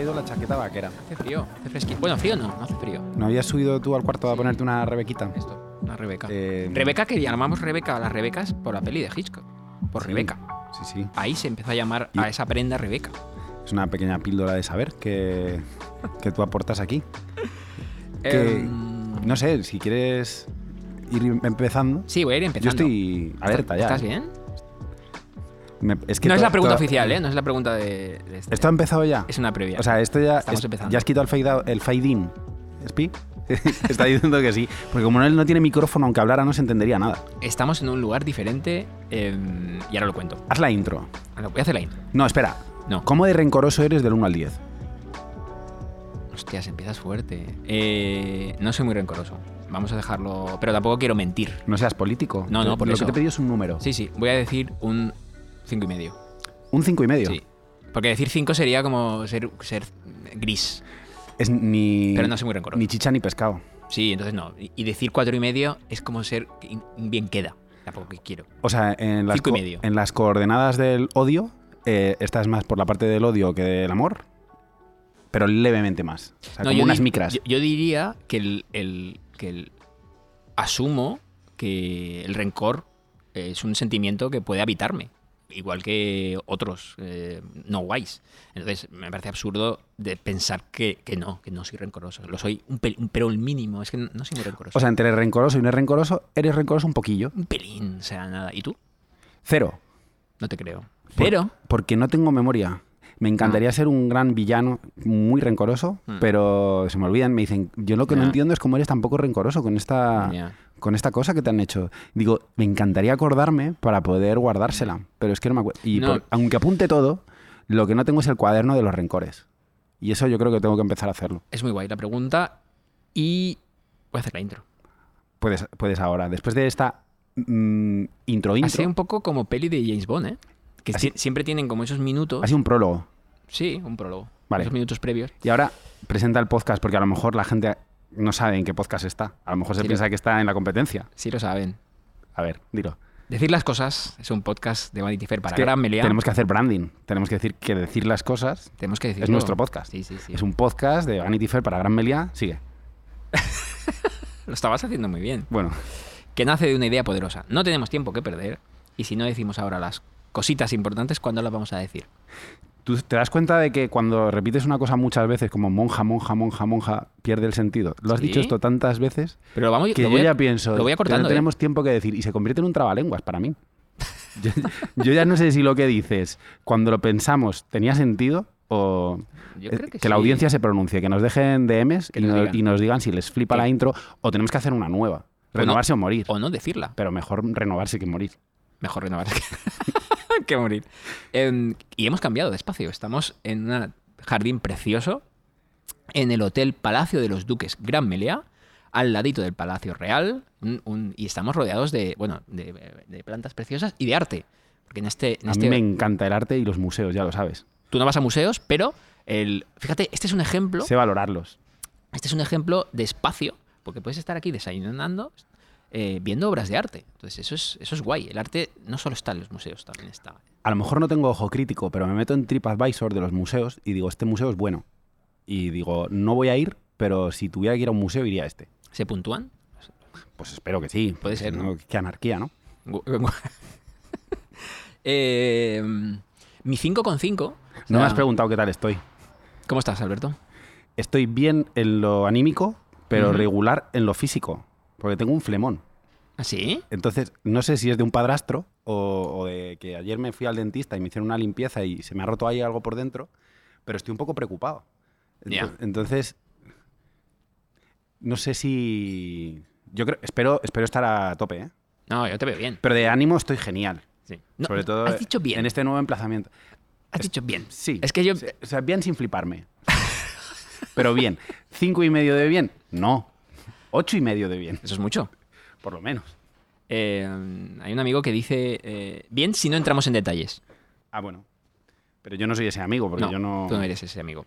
traído la chaqueta vaquera. Hace frío, hace fresquito. Bueno, frío no, no hace frío. ¿No habías subido tú al cuarto a ponerte una rebequita? Esto, una Rebeca. Eh, Rebeca que llamamos Rebeca a las Rebecas por la peli de Hitchcock. Por Sí. Rebeca. Sí, sí. Ahí se empezó a llamar a esa prenda Rebeca. Es una pequeña píldora de saber que, que tú aportas aquí. Que- Em, No sé, si quieres ir empezando. Sí, voy a ir Yo empezando. estoy alerta ya. ¿Estás bien? Me- es que no es la pregunta oficial, ¿eh? No es la pregunta de, de este. ¿Esto ha empezado ya? Es una previa. O sea, esto ya. Estamos es- empezando. ¿Ya has quitado el fade, out- el fade in? ¿Spi? Está diciendo que sí. Porque como él no tiene micrófono, aunque hablara, no se entendería nada. Estamos en un lugar diferente em, y ahora lo cuento. Haz la intro. Ahora voy a hacer la intro. No, espera. No. ¿Cómo de rencoroso eres del 1 al 10? Hostias, empiezas fuerte. Eh, no soy muy rencoroso. Vamos a dejarlo. Pero tampoco quiero mentir. No seas político. No, no, por Lo eso. que te he pedido es un número. Sí, sí. Voy a decir un cinco y medio. Un 5 y medio. Sí. Porque decir 5 sería como ser, ser gris. Es ni, Pero no soy muy rencoroso. ni chicha ni pescado. Sí, entonces no. Y decir cuatro y medio es como ser bien queda. Tampoco que quiero. O sea, en las, Cinco y medio. en las coordenadas del odio, eh, estás más por la parte del odio que del amor, pero levemente más. O sea, No, como yo unas micras. Yo, yo diría que el, el- que el- asumo que el rencor es un sentimiento que puede habitarme, igual que otros eh, no guays. Entonces me parece absurdo de pensar que, que no, que no soy rencoroso. Lo soy un, un pero el mínimo, es que no soy muy rencoroso. O sea, entre rencoroso y no rencoroso, eres rencoroso un poquillo. un pelín, o sea, nada. ¿Y tú? Cero. No te creo. Por- Pero Porque no tengo memoria. Me encantaría ser un gran villano muy rencoroso, Mm. pero se me olvidan. Me dicen, yo lo que no entiendo es cómo eres tan poco rencoroso con esta. Con esta cosa que te han hecho. Digo, me encantaría acordarme para poder guardársela, pero es que no me acuerdo. Y No. por- aunque apunte todo, lo que no tengo es el cuaderno de los rencores. Y eso yo creo que tengo que empezar a hacerlo. es muy guay la pregunta y voy a hacer la intro. Puedes, puedes ahora. Después de esta mm, intro Así intro, un poco como peli de James Bond, ¿eh? Que Así- si- siempre tienen como esos minutos. ha sido un prólogo. Sí, un prólogo. Vale. Esos minutos previos. Y ahora presenta el podcast, porque a lo mejor la gente no sabe en qué podcast está. A lo mejor se Sí, piensa que está en la competencia. Sí lo saben. A ver, dilo. Decir las cosas es un podcast de Vanity Fair para Es que Gran Meliá. Tenemos que hacer branding. Tenemos que decir que decir las cosas Tenemos que decirlo. es nuestro podcast. Sí, sí, sí. es un podcast de Vanity Fair para Gran Melia. Sigue. Lo estabas haciendo muy bien. Bueno, Que nace de una idea poderosa. No tenemos tiempo que perder. Y si no decimos ahora las cositas importantes, ¿cuándo las vamos a decir? ¿Tú te das cuenta de que cuando repites una cosa muchas veces, como monja, monja, monja, monja, pierde el sentido? Lo has Sí. dicho esto tantas veces Pero vamos que yo voy a- ya pienso Lo voy que acortando. no ¿eh? tenemos tiempo que decir y se convierte en un trabalenguas para mí. yo, yo ya no sé si lo que dices cuando lo pensamos tenía sentido o Yo eh, creo que, la sí. audiencia se pronuncie, que nos dejen DMs y nos digan. y nos digan si les flipa la intro o tenemos que hacer una nueva. no- Renovarse o morir. O no decirla. Pero mejor renovarse que morir. Mejor renovar que, que morir. Em, y hemos cambiado de espacio. Estamos en un jardín precioso en el Hotel Palacio de los Duques Gran Meliá, al ladito del Palacio Real. un- un- y estamos rodeados de, bueno, de, de plantas preciosas y de arte. Porque en este, en A este- mí me encanta el arte y los museos, ya lo sabes. tú no vas a museos, pero el, fíjate, este es un ejemplo. Sé valorarlos. Este es un ejemplo de espacio, porque puedes estar aquí desayunando, eh, viendo obras de arte. Entonces, eso es, eso es guay. El arte no solo está en los museos, también está. A lo mejor no tengo ojo crítico, pero me meto en TripAdvisor de los museos y digo, este museo es bueno. Y digo, no voy a ir, pero si tuviera que ir a un museo, iría a este. ¿Se puntúan? Pues espero que sí. Puede ser, ¿no? Qué anarquía, ¿no? Eh, mi 5,5. o No me sea, has preguntado qué tal estoy. ¿Cómo estás, Alberto? Estoy bien en lo anímico, pero regular en lo físico. Porque tengo un flemón. ¿Ah, sí? Entonces, no sé si es de un padrastro o, o de que ayer me fui al dentista y me hicieron una limpieza y se me ha roto ahí algo por dentro, pero estoy un poco preocupado. Entonces, no sé si... Yo creo, espero, espero estar a tope, ¿eh? No, yo te veo bien. Pero de ánimo estoy genial. Sí. No, sobre todo Has dicho bien. en este nuevo emplazamiento. Has dicho bien. Sí. Es que yo. O sea, bien sin fliparme. pero bien. ¿Cinco y medio de bien? No. Ocho y medio de bien, Eso es mucho. por lo menos. Eh, hay un amigo que dice eh, bien si no entramos en detalles. Ah, bueno. Pero yo no soy ese amigo, porque no, yo no... tú no eres ese amigo.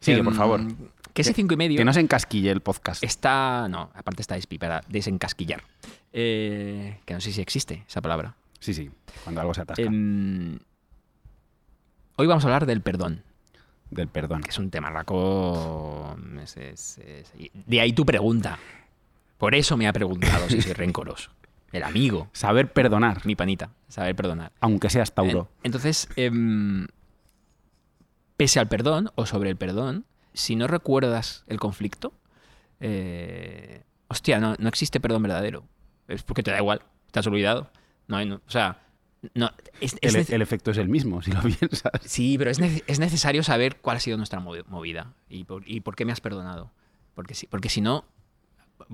Sigue, Em, por favor. Que ese cinco y medio Que no se encasquille el podcast. está. No, aparte está espi para desencasquillar. Eh, que no sé si existe esa palabra. Sí, sí. Cuando algo se atasca. Em, hoy vamos a hablar del perdón. Del perdón. Que es un tema raco. es- es- es- De ahí tu pregunta. Por eso me ha preguntado si soy rencoroso. El amigo, Saber perdonar, mi panita, saber perdonar. aunque seas Tauro. En- Entonces, em, pese al perdón o sobre el perdón, si no recuerdas el conflicto, eh, hostia, no, no existe perdón verdadero. Es porque te da igual, te has olvidado. No, hay- no- o sea, no, es, es el, efecto es el mismo, si lo piensas. Sí, pero es, nece- es necesario saber cuál ha sido nuestra movi- movida y por, y por qué me has perdonado. Porque si, porque si no,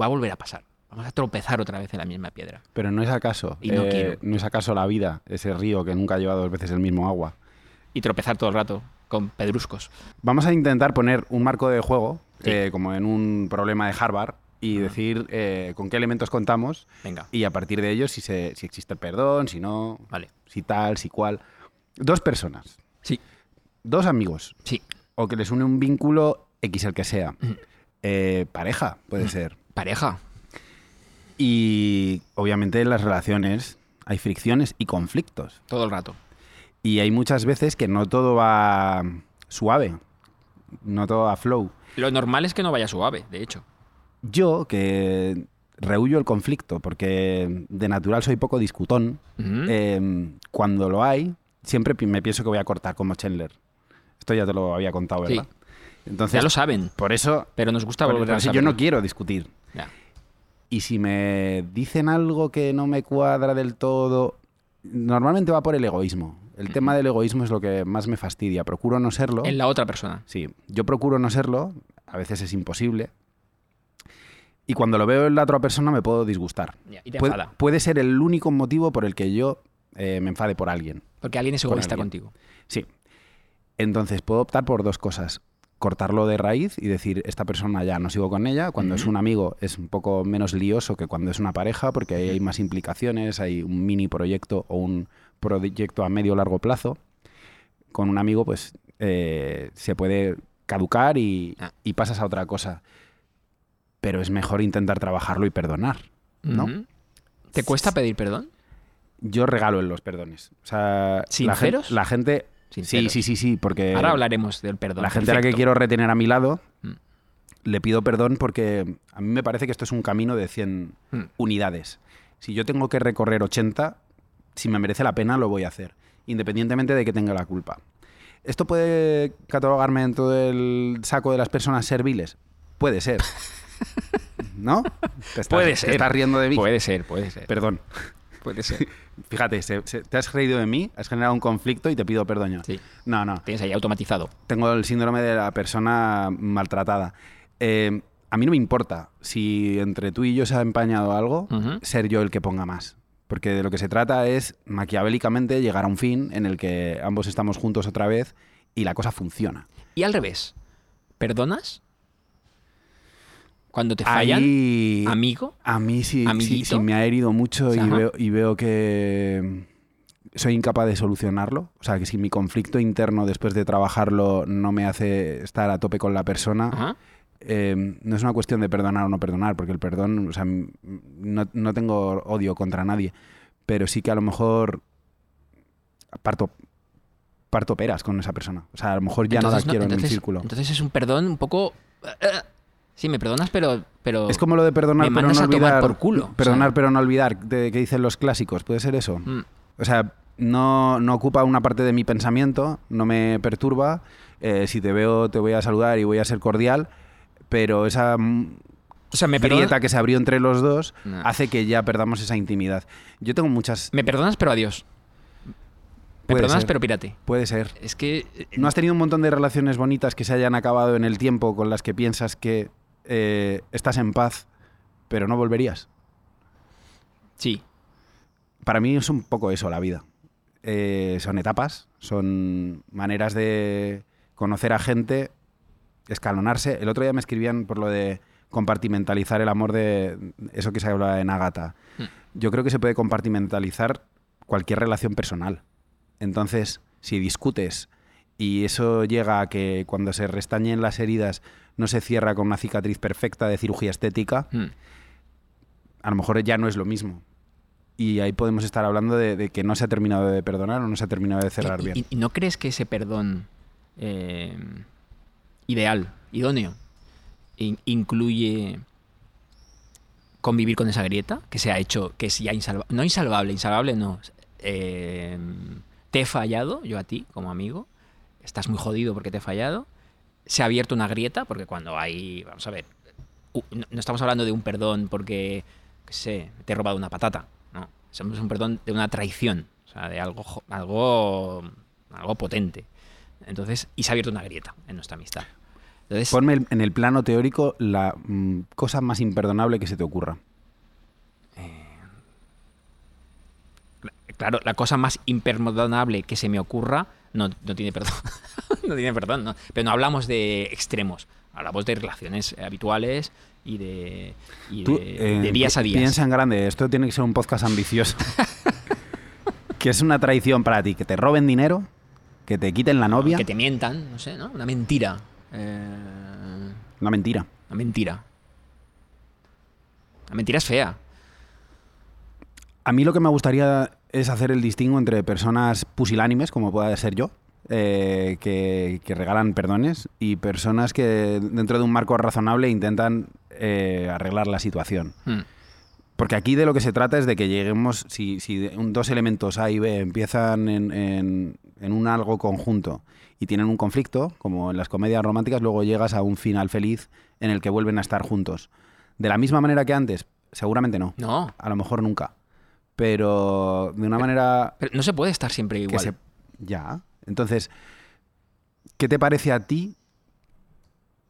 va a volver a pasar. Vamos a tropezar otra vez en la misma piedra. Pero no es acaso. Y no eh, quiero. no es acaso la vida, ese río que nunca lleva dos veces el mismo agua. Y tropezar todo el rato con pedruscos. Vamos a intentar poner un marco de juego, Sí. eh, como en un problema de Harvard, y decir eh, con qué elementos contamos Venga, y a partir de ellos si, se, si existe el perdón, si no, vale. si tal, si cual. Dos personas, Sí, dos amigos, sí. o que les une un vínculo X el que sea. Mm. Eh, pareja, puede ser. Pareja. Y obviamente en las relaciones hay fricciones y conflictos. Todo el rato. Y hay muchas veces que no todo va suave, no todo va flow. Lo normal es que no vaya suave, de hecho. Yo, que rehuyo el conflicto, porque de natural soy poco discutón, eh, cuando lo hay, siempre me pienso que voy a cortar como Chandler. Esto ya te lo había contado, Sí. ¿verdad? Entonces, ya lo saben, por eso, pero nos gusta volver a yo no quiero discutir. Ya. Y si me dicen algo que no me cuadra del todo, normalmente va por el egoísmo. El tema del egoísmo es lo que más me fastidia. Procuro no serlo. En la otra persona. Sí, yo procuro no serlo, a veces es imposible. Y cuando lo veo en la otra persona me puedo disgustar. Ya, Y te Puede, enfada. puede ser el único motivo por el que yo eh, me enfade por alguien. Porque alguien es egoísta contigo. Sí. Entonces puedo optar por dos cosas. Cortarlo de raíz y decir, esta persona ya no sigo con ella. Cuando es un amigo es un poco menos lioso que cuando es una pareja, porque ahí hay más implicaciones, hay un mini proyecto o un proyecto a medio o largo plazo. Con un amigo, pues eh, se puede caducar y, Ah. y pasas a otra cosa. Pero es mejor intentar trabajarlo y perdonar. ¿no? ¿Te cuesta pedir perdón? Yo regalo en los perdones. O sea, la gen- ¿Sinceros? La gente. Sí, Sinceros. sí, sí, sí, porque. Ahora hablaremos del perdón. La gente a la que quiero retener a mi lado, Mm. le pido perdón porque a mí me parece que esto es un camino de 100 Mm. unidades. Si yo tengo que recorrer 80, si me merece la pena, lo voy a hacer, independientemente de que tenga la culpa. ¿Esto puede catalogarme dentro del saco de las personas serviles? Puede ser. ¿No? Te estás- Puede te ser. estás riendo de mí. Puede ser, puede ser. Perdón. Puede ser. Fíjate, se- se- te has reído de mí, has generado un conflicto y te pido perdón. yo. Sí. No, no. Tienes ahí automatizado. tengo el síndrome de la persona maltratada. Eh, a mí no me importa si entre tú y yo se ha empañado algo, ser yo el que ponga más. Porque de lo que se trata es maquiavélicamente llegar a un fin en el que ambos estamos juntos otra vez y la cosa funciona. Y al revés. ¿Perdonas? Cuando te fallan, Ahí, amigo. a mí sí, sí, sí me ha herido mucho y veo, y veo que soy incapaz de solucionarlo. O sea, que si mi conflicto interno después de trabajarlo no me hace estar a tope con la persona, Ajá. eh, no es una cuestión de perdonar o no perdonar, porque el perdón, o sea, no, no tengo odio contra nadie, pero sí que a lo mejor parto, parto peras con esa persona. O sea, a lo mejor ya Entonces, no la quiero en mi círculo. Entonces es un perdón un poco. Sí, me perdonas, pero. pero es como lo de perdonar me pero no olvidar. por culo, o Perdonar sea. pero no olvidar, de, que dicen los clásicos, ¿puede ser eso? Mm, O sea, no, no ocupa una parte de mi pensamiento, no me perturba. eh, si te veo, te voy a saludar y voy a ser cordial, pero esa mm, O sea, me grieta que se abrió entre los dos No. hace que ya perdamos esa intimidad. Yo tengo muchas... Me perdonas, pero adiós. Me perdonas, ser. pero pírate. Puede ser. Es que. eh, ¿No has tenido un montón de relaciones bonitas que se hayan acabado en el tiempo con las que piensas que eh, estás en paz, pero no volverías? Sí. Para mí es un poco eso la vida. Eh, son etapas, son maneras de conocer a gente, escalonarse. El otro día me escribían por lo de compartimentalizar el amor de eso que se habla en Agata. Mm. Yo creo que se puede compartimentalizar cualquier relación personal. Entonces, si discutes y eso llega a que cuando se restañen las heridas no se cierra con una cicatriz perfecta de cirugía estética, Mm. a lo mejor ya no es lo mismo. Y ahí podemos estar hablando de, de que no se ha terminado de perdonar o no se ha terminado de cerrar ¿Y- bien. y- y no crees que ese perdón eh, ideal, idóneo, in- incluye convivir con esa grieta que se ha hecho, que es ya insalvable. No insalvable, insalvable no. Eh, te he fallado, yo a ti, como amigo. Estás muy jodido porque te he fallado. Se ha abierto una grieta, porque cuando hay. Vamos a ver. No estamos hablando de un perdón porque, qué sé, te he robado una patata. No. Somos un perdón de una traición. O sea, de algo, algo, algo potente. Entonces, y se ha abierto una grieta en nuestra amistad. Entonces, Ponme en el plano teórico la mm, cosa más imperdonable que se te ocurra. Claro, la cosa más imperdonable que se me ocurra no, no tiene perdón. no tiene perdón, ¿no? Pero no hablamos de extremos. Hablamos de relaciones habituales y de, y Tú, de, eh, de días a días. Piensa en grande, esto tiene que ser un podcast ambicioso. que es una traición para ti, que te roben dinero, que te quiten la novia. Que te mientan, no sé, ¿no? Una mentira. Eh, Una mentira. una mentira. La mentira es fea. A mí lo que me gustaría es hacer el distingo entre personas pusilánimes, como pueda ser yo, eh, que, que regalan perdones, y personas que dentro de un marco razonable intentan eh, arreglar la situación. Hmm. Porque aquí de lo que se trata es de que lleguemos, si, si dos elementos A y B empiezan en, en- en un algo conjunto y tienen un conflicto, como en las comedias románticas, luego llegas a un final feliz en el que vuelven a estar juntos. De la misma manera que antes, seguramente no. No, A lo mejor nunca. Pero de una manera pero no se puede estar siempre igual. se... Ya. Entonces, ¿qué te parece a ti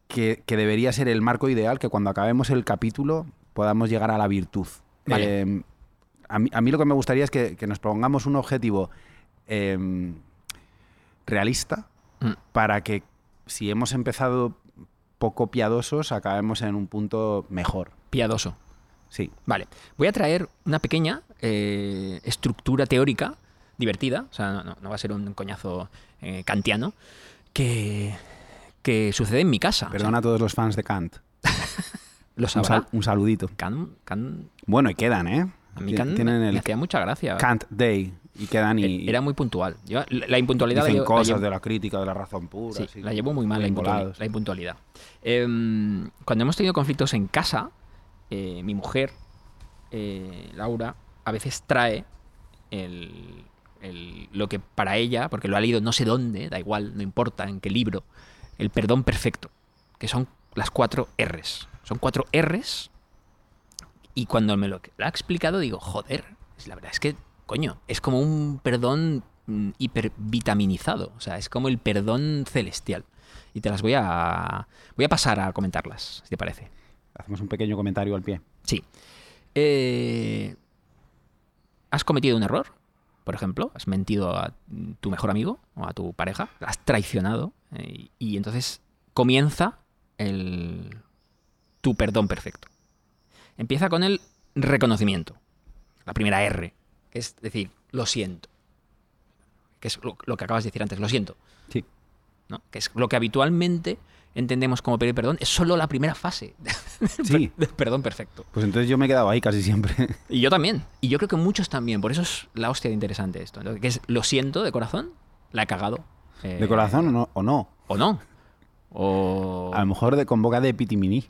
que, que debería ser el marco ideal que cuando acabemos el capítulo podamos llegar a la virtud? Vale. Eh, a, mí, a mí lo que me gustaría es que, que nos pongamos un objetivo eh, realista Mm. para que si hemos empezado poco piadosos, acabemos en un punto mejor. Piadoso. Sí. Vale, voy a traer una pequeña eh, estructura teórica divertida, o sea, no, va a ser un coñazo eh, kantiano, que, que sucede en mi casa. O sea, Perdona a todos los fans de Kant. lo Un, sal- un saludito. Kant, Kant- Bueno, y quedan, ¿eh? a mí Kant Tienen me el hacía mucha gracia. Kant Day y quedan y Era muy puntual. Yo, la impuntualidad la dicen la cosas llevo- de la crítica, de la razón pura. Sí, así, la llevo muy mal la, bien impuntuali- volados. la impuntualidad. Em, cuando hemos tenido conflictos en casa, eh, mi mujer, eh, Laura, a veces trae el- el- lo que para ella, porque lo ha leído no sé dónde, da igual, no importa en qué libro, el perdón perfecto, que son las cuatro R's. Son cuatro R's y cuando me lo lo ha explicado digo, joder, la verdad es que, coño, es como un perdón mm, hipervitaminizado. O sea, es como el perdón celestial. Y te las voy a. Voy a pasar a comentarlas, si te parece. Hacemos un pequeño comentario al pie. Sí. Eh, ¿Has cometido un error? Por ejemplo, has mentido a tu mejor amigo o a tu pareja, has traicionado eh, y entonces comienza el tu perdón perfecto. Empieza con el reconocimiento, la primera R, que es decir, lo siento, que es lo, lo que acabas de decir antes, lo siento, Sí. ¿no? que es lo que habitualmente entendemos como pedir perdón, es solo la primera fase Sí. del perdón perfecto. Pues entonces yo me he quedado ahí casi siempre. Y yo también. Y yo creo que muchos también. Por eso es la hostia de interesante esto. ¿no? Que es, lo siento de corazón, la he cagado. Eh, ¿De corazón o no? O no. O no. O... A lo mejor de, con boca de pitimini.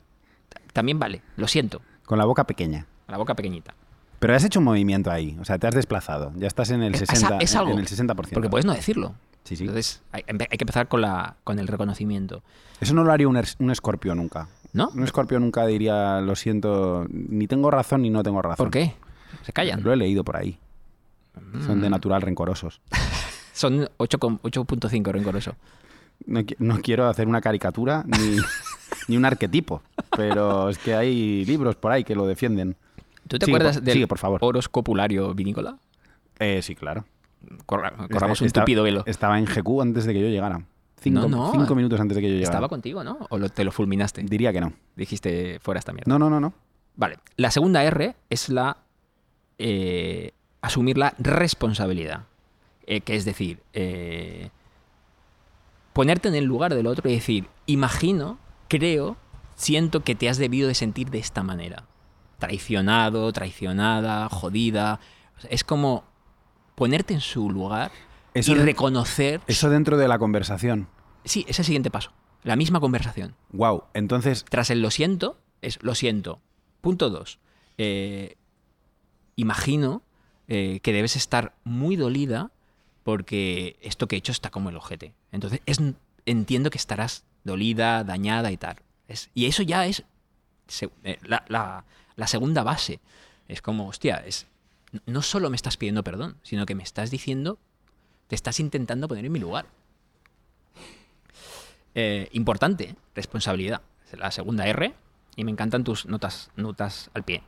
También vale. Lo siento. Con la boca pequeña. La boca pequeñita. Pero has hecho un movimiento ahí. O sea, te has desplazado. Ya estás en el Es- 60%. es algo. En el 60%. Porque puedes no decirlo. Sí, sí. Entonces hay, hay que empezar con, la, con el reconocimiento. Eso no lo haría un, un escorpio nunca. ¿No? Un escorpio nunca diría, lo siento, ni tengo razón ni no tengo razón. ¿Por qué? Se callan. Lo he leído por ahí. Son Mm. de natural rencorosos. Son 8 con- 8.5 rencoroso. No, no quiero hacer una caricatura ni, ni un arquetipo, pero es que hay libros por ahí que lo defienden. ¿Tú te Sigue, acuerdas por- del sigue, por favor. horoscopulario vinícola? Eh, sí, claro. Corra- corramos un tupido velo. Estaba en GQ antes de que yo llegara. Cinco, No, no. cinco minutos antes de que yo llegara. Estaba contigo, ¿no? ¿O lo- te lo fulminaste? Diría que no. Dijiste fuera esta mierda. No, no, no, no. Vale. La segunda R es la. eh, asumir la responsabilidad. Eh, que es decir, eh, ponerte en el lugar del otro y decir, imagino, creo, siento que te has debido de sentir de esta manera. Traicionado, traicionada, jodida. Es como ponerte en su lugar Eso y de- reconocer. Eso dentro de la conversación. Sí, es el siguiente paso. La misma conversación. Wow, entonces, Tras el lo siento, es lo siento. Punto dos. eh, imagino eh, que debes estar muy dolida porque esto que he hecho está como el ojete. Entonces, es, entiendo que estarás dolida, dañada y tal. Es- y eso ya es se- eh, la, la- la segunda base. Es como, hostia, es, no solo me estás pidiendo perdón, sino que me estás diciendo, te estás intentando poner en mi lugar. Eh, importante, responsabilidad. Es La segunda R, y me encantan tus notas, notas al pie.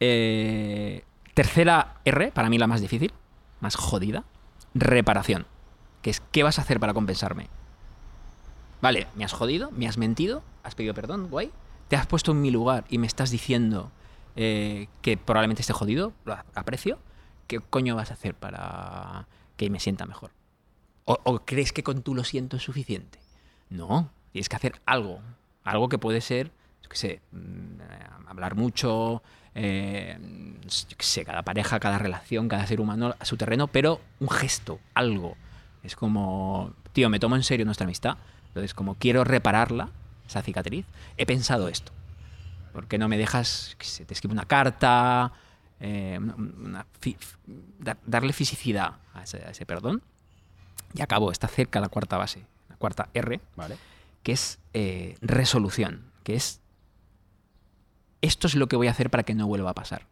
Eh, tercera R, para mí la más difícil, más jodida, reparación. Que es, ¿qué vas a hacer para compensarme? Vale, me has jodido, me has mentido, has pedido perdón, guay. Te has puesto en mi lugar y me estás diciendo eh, que probablemente esté jodido, lo aprecio. ¿Qué coño vas a hacer para que me sienta mejor? ¿O, crees que con tú lo siento es suficiente? No, tienes que hacer algo. Algo que puede ser, yo qué sé, mm, hablar mucho, eh, yo qué sé, cada pareja, cada relación, cada ser humano a su terreno, pero un gesto, algo. Es como, tío, me tomo en serio nuestra amistad. Entonces, como quiero repararla, esa cicatriz, he pensado esto. ¿Por qué no me dejas, que se te escribe una carta, eh, una- una fi- da- darle fisicidad a ese, a ese perdón? Y acabo, está cerca la cuarta base, la cuarta R, vale. que es eh, resolución, que es esto es lo que voy a hacer para que no vuelva a pasar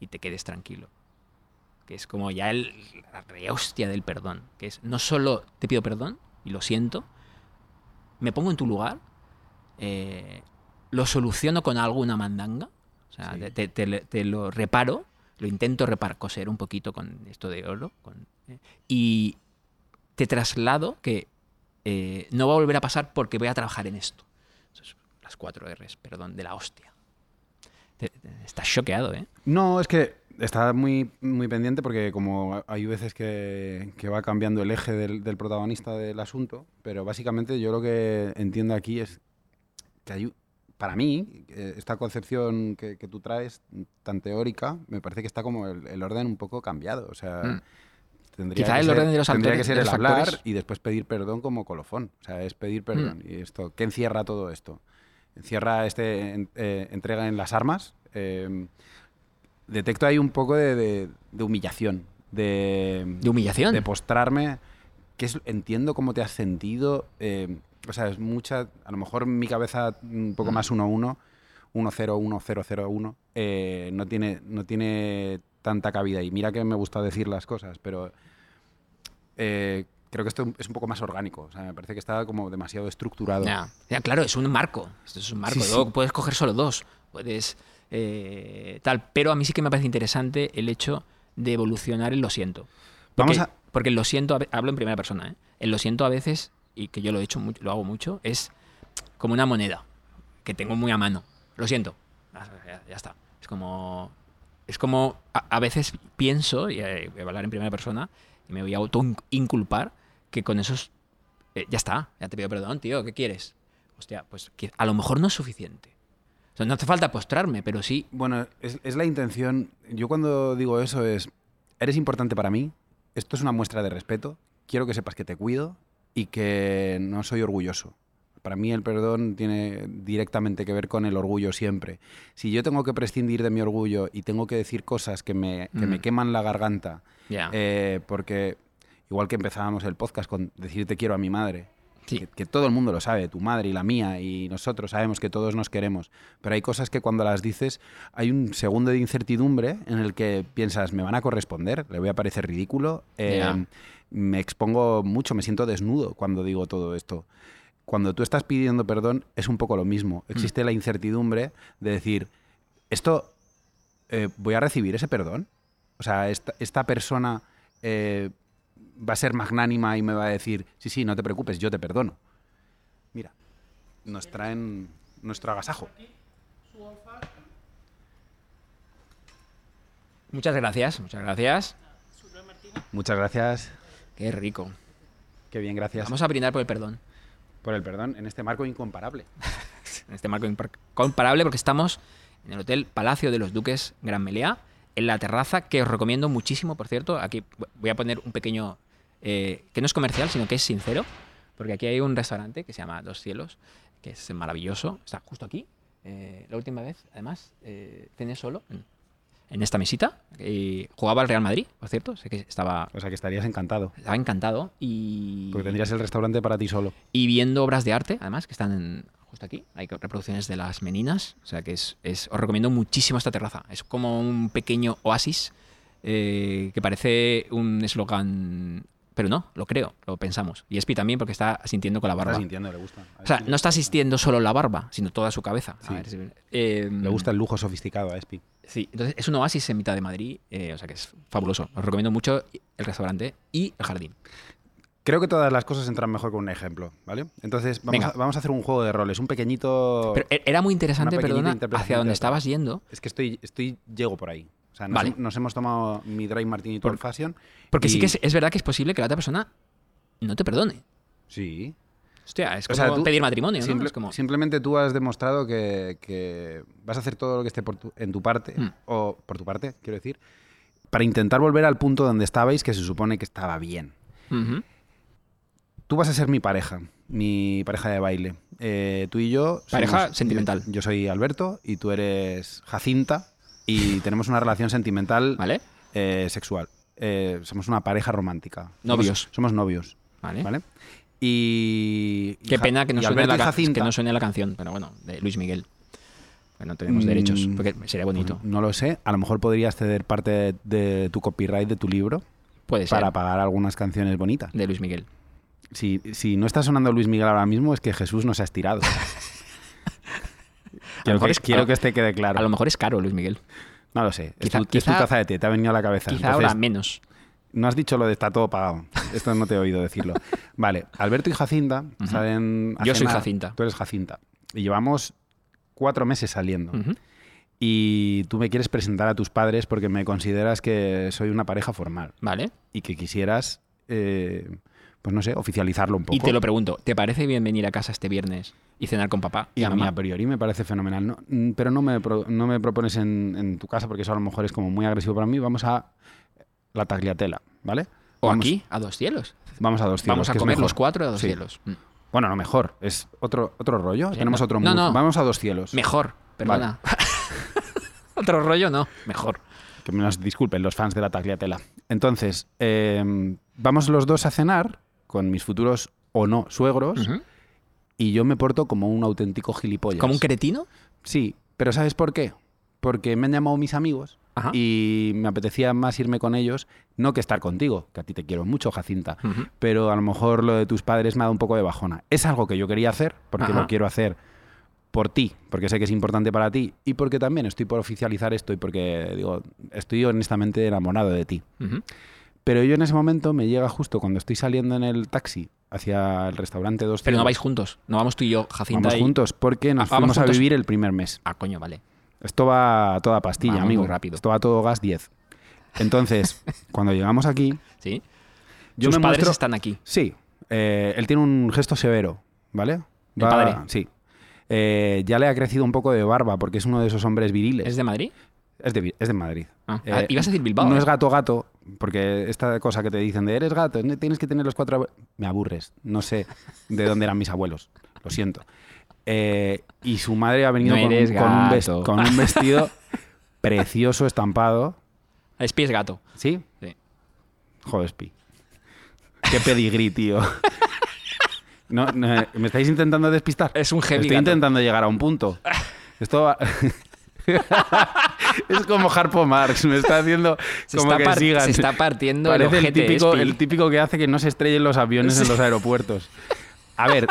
y te quedes tranquilo. Que es como ya el, la rehostia del perdón, que es no solo te pido perdón y lo siento, me pongo en tu lugar, eh, lo soluciono con alguna mandanga, o sea, Sí. te, lo reparo, lo intento repar, coser un poquito con esto de oro, con- eh, y te traslado que eh, no va a volver a pasar porque voy a trabajar en esto. Es las cuatro R's, perdón, de la hostia. Te- estás choqueado, ¿eh? No, es que está muy, muy pendiente porque como hay veces que, que va cambiando el eje del, del protagonista del asunto, pero básicamente yo lo que entiendo aquí es que hay, para mí, eh, esta concepción que, que tú traes tan teórica, me parece que está como el, el orden un poco cambiado. O sea, Mm. tendría Quizá que el ser, orden de los tendría que ser el hablar factores. y después pedir perdón como colofón. O sea, es pedir perdón. Y esto, ¿qué encierra todo esto? Encierra este en- eh, entrega en las armas. eh, detecto ahí un poco de, de- de humillación, de, De humillación. de postrarme, que es, entiendo cómo te has sentido. eh, o sea, es mucha, a lo mejor mi cabeza un poco más 1-1, 1-0, 1-0, 0-1, eh, no, tiene, no tiene tanta cabida. Y mira que me gusta decir las cosas, pero eh, creo que esto es un poco más orgánico. O sea, me parece que está como demasiado estructurado. Ya, ya, claro, es un marco. Esto es un marco. Sí, sí. Luego puedes coger solo dos. Puedes. eh, tal. Pero a mí sí que me parece interesante el hecho de evolucionar el lo siento. Porque, Vamos a- porque el lo siento, hablo en primera persona, ¿eh? El lo siento a veces, y que yo lo he hecho lo hago mucho, es como una moneda que tengo muy a mano. Lo siento. Ah, Ya, ya está. Es como. Es como. A, a veces pienso, y eh, voy a hablar en primera persona, y me voy a auto-inculpar que con esos eh, ya está, ya te pido perdón, tío, ¿qué quieres? Hostia, pues a lo mejor no es suficiente. O sea, no hace falta postrarme, pero sí. Bueno, es, es la intención. Yo cuando digo eso es, eres importante para mí, esto es una muestra de respeto, quiero que sepas que te cuido y que no soy orgulloso. Para mí el perdón tiene directamente que ver con el orgullo siempre. Si yo tengo que prescindir de mi orgullo y tengo que decir cosas que me, que me Mm. queman la garganta, eh, porque igual que empezábamos el podcast con decir te quiero a mi madre, Sí. que, que todo el mundo lo sabe, tu madre y la mía, y nosotros sabemos que todos nos queremos, pero hay cosas que cuando las dices hay un segundo de incertidumbre en el que piensas, me van a corresponder, le voy a parecer ridículo, eh, me expongo mucho, me siento desnudo cuando digo todo esto. Cuando tú estás pidiendo perdón es un poco lo mismo, Mm. existe la incertidumbre de decir, esto, eh, ¿voy a recibir ese perdón? O sea, esta, esta persona eh, va a ser magnánima y me va a decir, sí, sí, no te preocupes, yo te perdono. Mira, nos traen nuestro agasajo. Muchas gracias, muchas gracias. Muchas gracias. Qué rico. Qué bien, gracias Vamos a brindar por el perdón. por el perdón en este marco incomparable. En este marco impar- comparable porque estamos en el Hotel Palacio de los Duques Gran Melea, en la terraza, que os recomiendo muchísimo, por cierto. Aquí voy a poner un pequeño, eh, que no es comercial, sino que es sincero, Porque aquí hay un restaurante que se llama Dos Cielos, que es maravilloso. Está justo aquí. Eh, la última vez, además, eh, cené solo en, esta mesita. Y jugaba el Real Madrid, por cierto. Sé que estaba, O sea que estarías encantado. estaba encantado. Y, Porque tendrías el restaurante para ti solo. y viendo obras de arte, además, que están en- justo aquí. Hay reproducciones de las meninas. O sea que es, es- os recomiendo muchísimo esta terraza. Es como un pequeño oasis eh, que parece un eslogan. Pero no, lo creo, lo pensamos. Y Espi también porque está asintiendo con la barba. Está sintiendo, le gusta. A O sea, no está asistiendo solo la barba, sino toda su cabeza. A Sí. ver si- eh, Le gusta el lujo sofisticado a Espi. Sí, entonces es un oasis en mitad de Madrid, eh, o sea que es fabuloso. Os recomiendo mucho el restaurante y el jardín. Creo que todas las cosas entran mejor con un ejemplo, ¿vale? Entonces, vamos, a, vamos a hacer un juego de roles, un pequeñito... Pero e- era muy interesante, perdona, hacia donde estabas yendo, Es que estoy, estoy llego por ahí. O sea, nos, Vale. nos hemos tomado mi Dry Martini Por- Fashion. porque sí que es, es verdad que es posible que la otra persona no te perdone. Sí. Hostia, es O como sea, tú- pedir matrimonio, ¿no? Simple- Es como- Simplemente tú has demostrado que, que vas a hacer todo lo que esté por tu- en tu parte, Mm. o por tu parte, quiero decir, para intentar volver al punto donde estabais, que se supone que estaba bien. Ujú. Tú vas a ser mi pareja, mi pareja de baile. Eh, tú y yo... Pareja sentimental. Yo, yo soy Alberto y tú eres Jacinta y tenemos una relación sentimental ¿Vale? eh, sexual. Eh, somos una pareja romántica. Novios. Somos, novios, ¿Vale? ¿vale? Y... Qué Ja- pena que no, suene la, Jacinta- que no suene la canción, pero bueno, de Luis Miguel. No tenemos Mm, derechos, porque sería bonito. No lo sé. A lo mejor podrías ceder parte de, de tu copyright de tu libro Puede ser. para pagar algunas canciones bonitas. De Luis Miguel. Si, si no está sonando Luis Miguel ahora mismo, es que Jesús no se ha estirado. quiero que, es- quiero que este quede claro. A lo mejor es caro Luis Miguel. No lo sé. Es, Quizá- tu, es tu quizá- taza de té, te ha venido a la cabeza. Quizá Entonces, ahora menos. No has dicho lo de está todo pagado. Esto no te he oído decirlo. Vale, Alberto y Jacinta salen. a Yo soy. Jacinta. Tú eres Jacinta. Y llevamos cuatro meses saliendo. Y tú me quieres presentar a tus padres porque me consideras que soy una pareja formal. Vale. y que quisieras, eh, pues no sé, oficializarlo un poco. Y te lo pregunto, ¿te parece bien venir a casa este viernes y cenar con papá y, Y a mí a priori me parece fenomenal. No, mm, pero no me, pro- no me propones en, en tu casa porque eso a lo mejor es como muy agresivo para mí. Vamos a la tagliatela, ¿vale? O vamos, aquí, a dos cielos. Vamos a dos cielos. Vamos a comer los cuatro a dos Sí. cielos. Mm. Bueno, no, mejor. Es otro, otro rollo. Sí, Tenemos no. otro No, no. Vamos a dos cielos. Mejor, perdona. Otro rollo no, mejor. Que me nos disculpen los fans de la tagliatela. Entonces, eh, vamos los dos a cenar con mis futuros o no suegros y yo me porto como un auténtico gilipollas. ¿Como un cretino? Sí, pero ¿sabes por qué? Porque me han llamado mis amigos Ajá. y me apetecía más irme con ellos, no que estar contigo, que a ti te quiero mucho, Jacinta, pero a lo mejor lo de tus padres me ha dado un poco de bajona. Es algo que yo quería hacer, porque Ajá. lo quiero hacer por ti, porque sé que es importante para ti y porque también estoy por oficializar esto y porque digo, estoy honestamente enamorado de ti. Pero yo en ese momento me llega justo cuando estoy saliendo en el taxi hacia el restaurante Dos Pero no vais juntos. No vamos tú y yo, Jacinta. Vamos y- juntos porque nos Ah, vamos fuimos a vivir el primer mes. Ah, coño, vale. Esto va a toda pastilla, Vamos amigo. muy rápido. Esto va a todo gas 10. Entonces, cuando llegamos aquí, ¿Sí? yo Sus me padres muestro- están aquí. Sí, eh, él tiene un gesto severo, ¿vale? ¿El padre? Sí. Eh, ya le ha crecido un poco de barba porque es uno de esos hombres viriles. ¿Es de Madrid? Es de, es de Madrid. Ah, Eh, ah, ibas a decir Bilbao. No ¿eh? es gato gato, porque esta cosa que te dicen de eres gato, ne- tienes que tener los cuatro... abue-". Me aburres. No sé de dónde eran mis abuelos. Lo siento. Eh, y su madre ha venido No con, un- con un con vestido precioso, estampado. Es pies gato. ¿Sí? Sí. Joder, Spi. Qué pedigrí, tío. No, no, ¿Me estáis intentando despistar? Es un heavy Estoy gato. intentando llegar a un punto. Esto va- es como Harpo Marx, me está haciendo Se, como está, que sigan. se está partiendo el Parece el típico, Espi. el típico que hace que no se estrellen los aviones en los aeropuertos. A ver,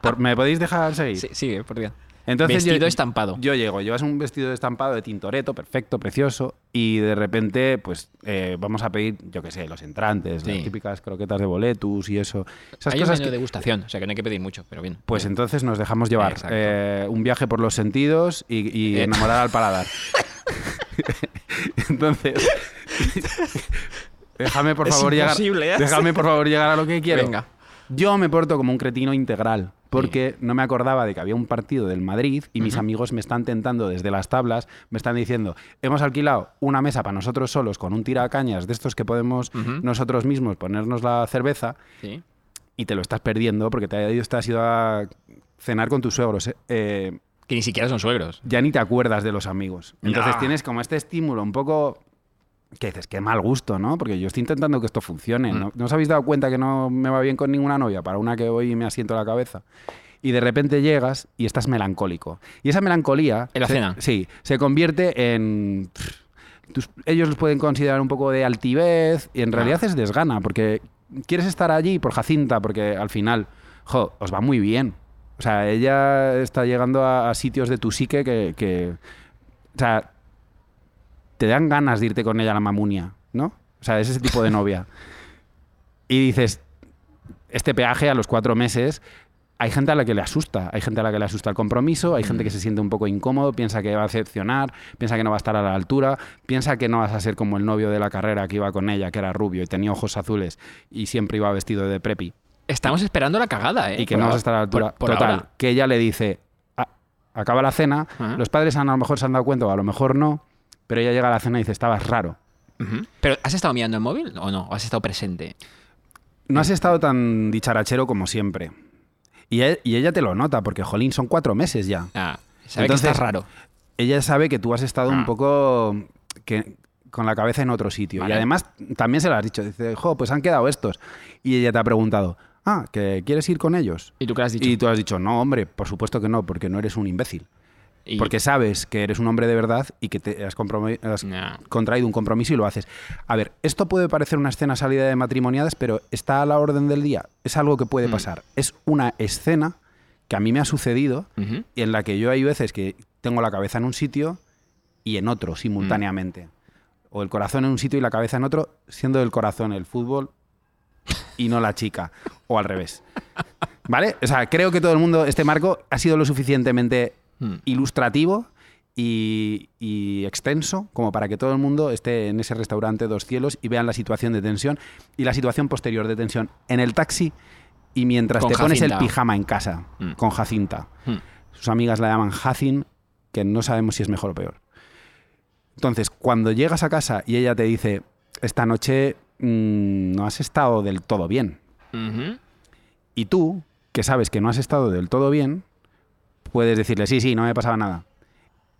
por- ¿me podéis dejar seguir? Sí, sigue, por Dios. Entonces Vestido yo, estampado. Yo llego, llevas un vestido estampado de tintoreto, perfecto, precioso, y de repente, pues eh, vamos a pedir, yo qué sé, los entrantes, Sí. las típicas croquetas de boletus y eso. Esas Hay un cosas menú que- de degustación, o sea que no hay que pedir mucho, pero bien. Pues Bien. entonces nos dejamos llevar. Eh, un viaje por los sentidos y, y Eh. enamorar al paladar. entonces, déjame por Es favor llegar. ¿eh? Déjame por favor llegar a lo que quiero. Venga. Yo me porto como un cretino integral, porque no me acordaba de que había un partido del Madrid y mis amigos me están tentando desde las tablas, me están diciendo, hemos alquilado una mesa para nosotros solos con un tiracañas de estos que podemos nosotros mismos ponernos la cerveza Sí. y te lo estás perdiendo porque te, has ido a cenar con tus suegros. eh, Que ni siquiera son suegros. ya ni te acuerdas de los amigos. Entonces No. tienes como este estímulo un poco que dices, qué mal gusto, ¿no? Porque yo estoy intentando que esto funcione. Mm. ¿no? ¿No os habéis dado cuenta que no me va bien con ninguna novia? Para una que voy y me asiento la cabeza. Y de repente llegas y estás melancólico. Y esa melancolía... En la se- cena. Sí, se convierte en... tus- ellos los pueden considerar un poco de altivez y en realidad es desgana, porque quieres estar allí por Jacinta, porque al final, jo, os va muy bien. O sea, ella está llegando a, a sitios de tu psique que, que- O sea, te dan ganas de irte con ella a la mamunia, ¿no? O sea, es ese tipo de novia. Y dices, este peaje a los cuatro meses, hay gente a la que le asusta, hay gente a la que le asusta el compromiso, hay gente que se siente un poco incómodo, piensa que va a decepcionar, piensa que no va a estar a la altura, piensa que no vas a ser como el novio de la carrera que iba con ella, que era rubio y tenía ojos azules y siempre iba vestido de preppy Estamos esperando la cagada, ¿eh? y que Por no vas ahora- a estar a la altura. por- por Total, ahora. que ella le dice, "Ah, acaba la cena, los padres a lo mejor se han dado cuenta o a lo mejor no, pero ella llega a la cena y dice, estabas raro. ¿Pero has estado mirando el móvil o no? ¿O has estado presente? No has estado tan dicharachero como siempre. Y, e- y ella te lo nota, porque, jolín, son cuatro meses ya. Ah, sabe Entonces- que estás raro. Ella sabe que tú has estado Ah. un poco que, con la cabeza en otro sitio. Vale. Y además también se lo has dicho. Dice, jo, pues han quedado estos. Y ella te ha preguntado, ah, ¿que quieres ir con ellos? ¿Y tú qué has dicho? Y tú has dicho, no, hombre, por supuesto que no, porque no eres un imbécil. Y- Porque sabes que eres un hombre de verdad y que te has, compromi- has Nah. contraído un compromiso y lo haces. A ver, esto puede parecer una escena salida de matrimoniadas, pero está a la orden del día. Es algo que puede Mm. pasar. Es una escena que a mí me ha sucedido y en la que yo hay veces que tengo la cabeza en un sitio y en otro simultáneamente. O el corazón en un sitio y la cabeza en otro, siendo el corazón el fútbol y no la chica. O al revés. ¿Vale? O sea, creo que todo el mundo, este marco ha sido lo suficientemente Mm. ilustrativo y, y extenso como para que todo el mundo esté en ese restaurante Dos Cielos y vean la situación de tensión y la situación posterior de tensión en el taxi y mientras Con te pones el pijama en casa Mm. con Jacinta. Mm. Sus amigas la llaman Jacin, que no sabemos si es mejor o peor. Entonces, cuando llegas a casa y ella te dice, esta noche mm, no has estado del todo bien, y tú, que sabes que no has estado del todo bien, puedes decirle, sí, sí, no me pasaba nada.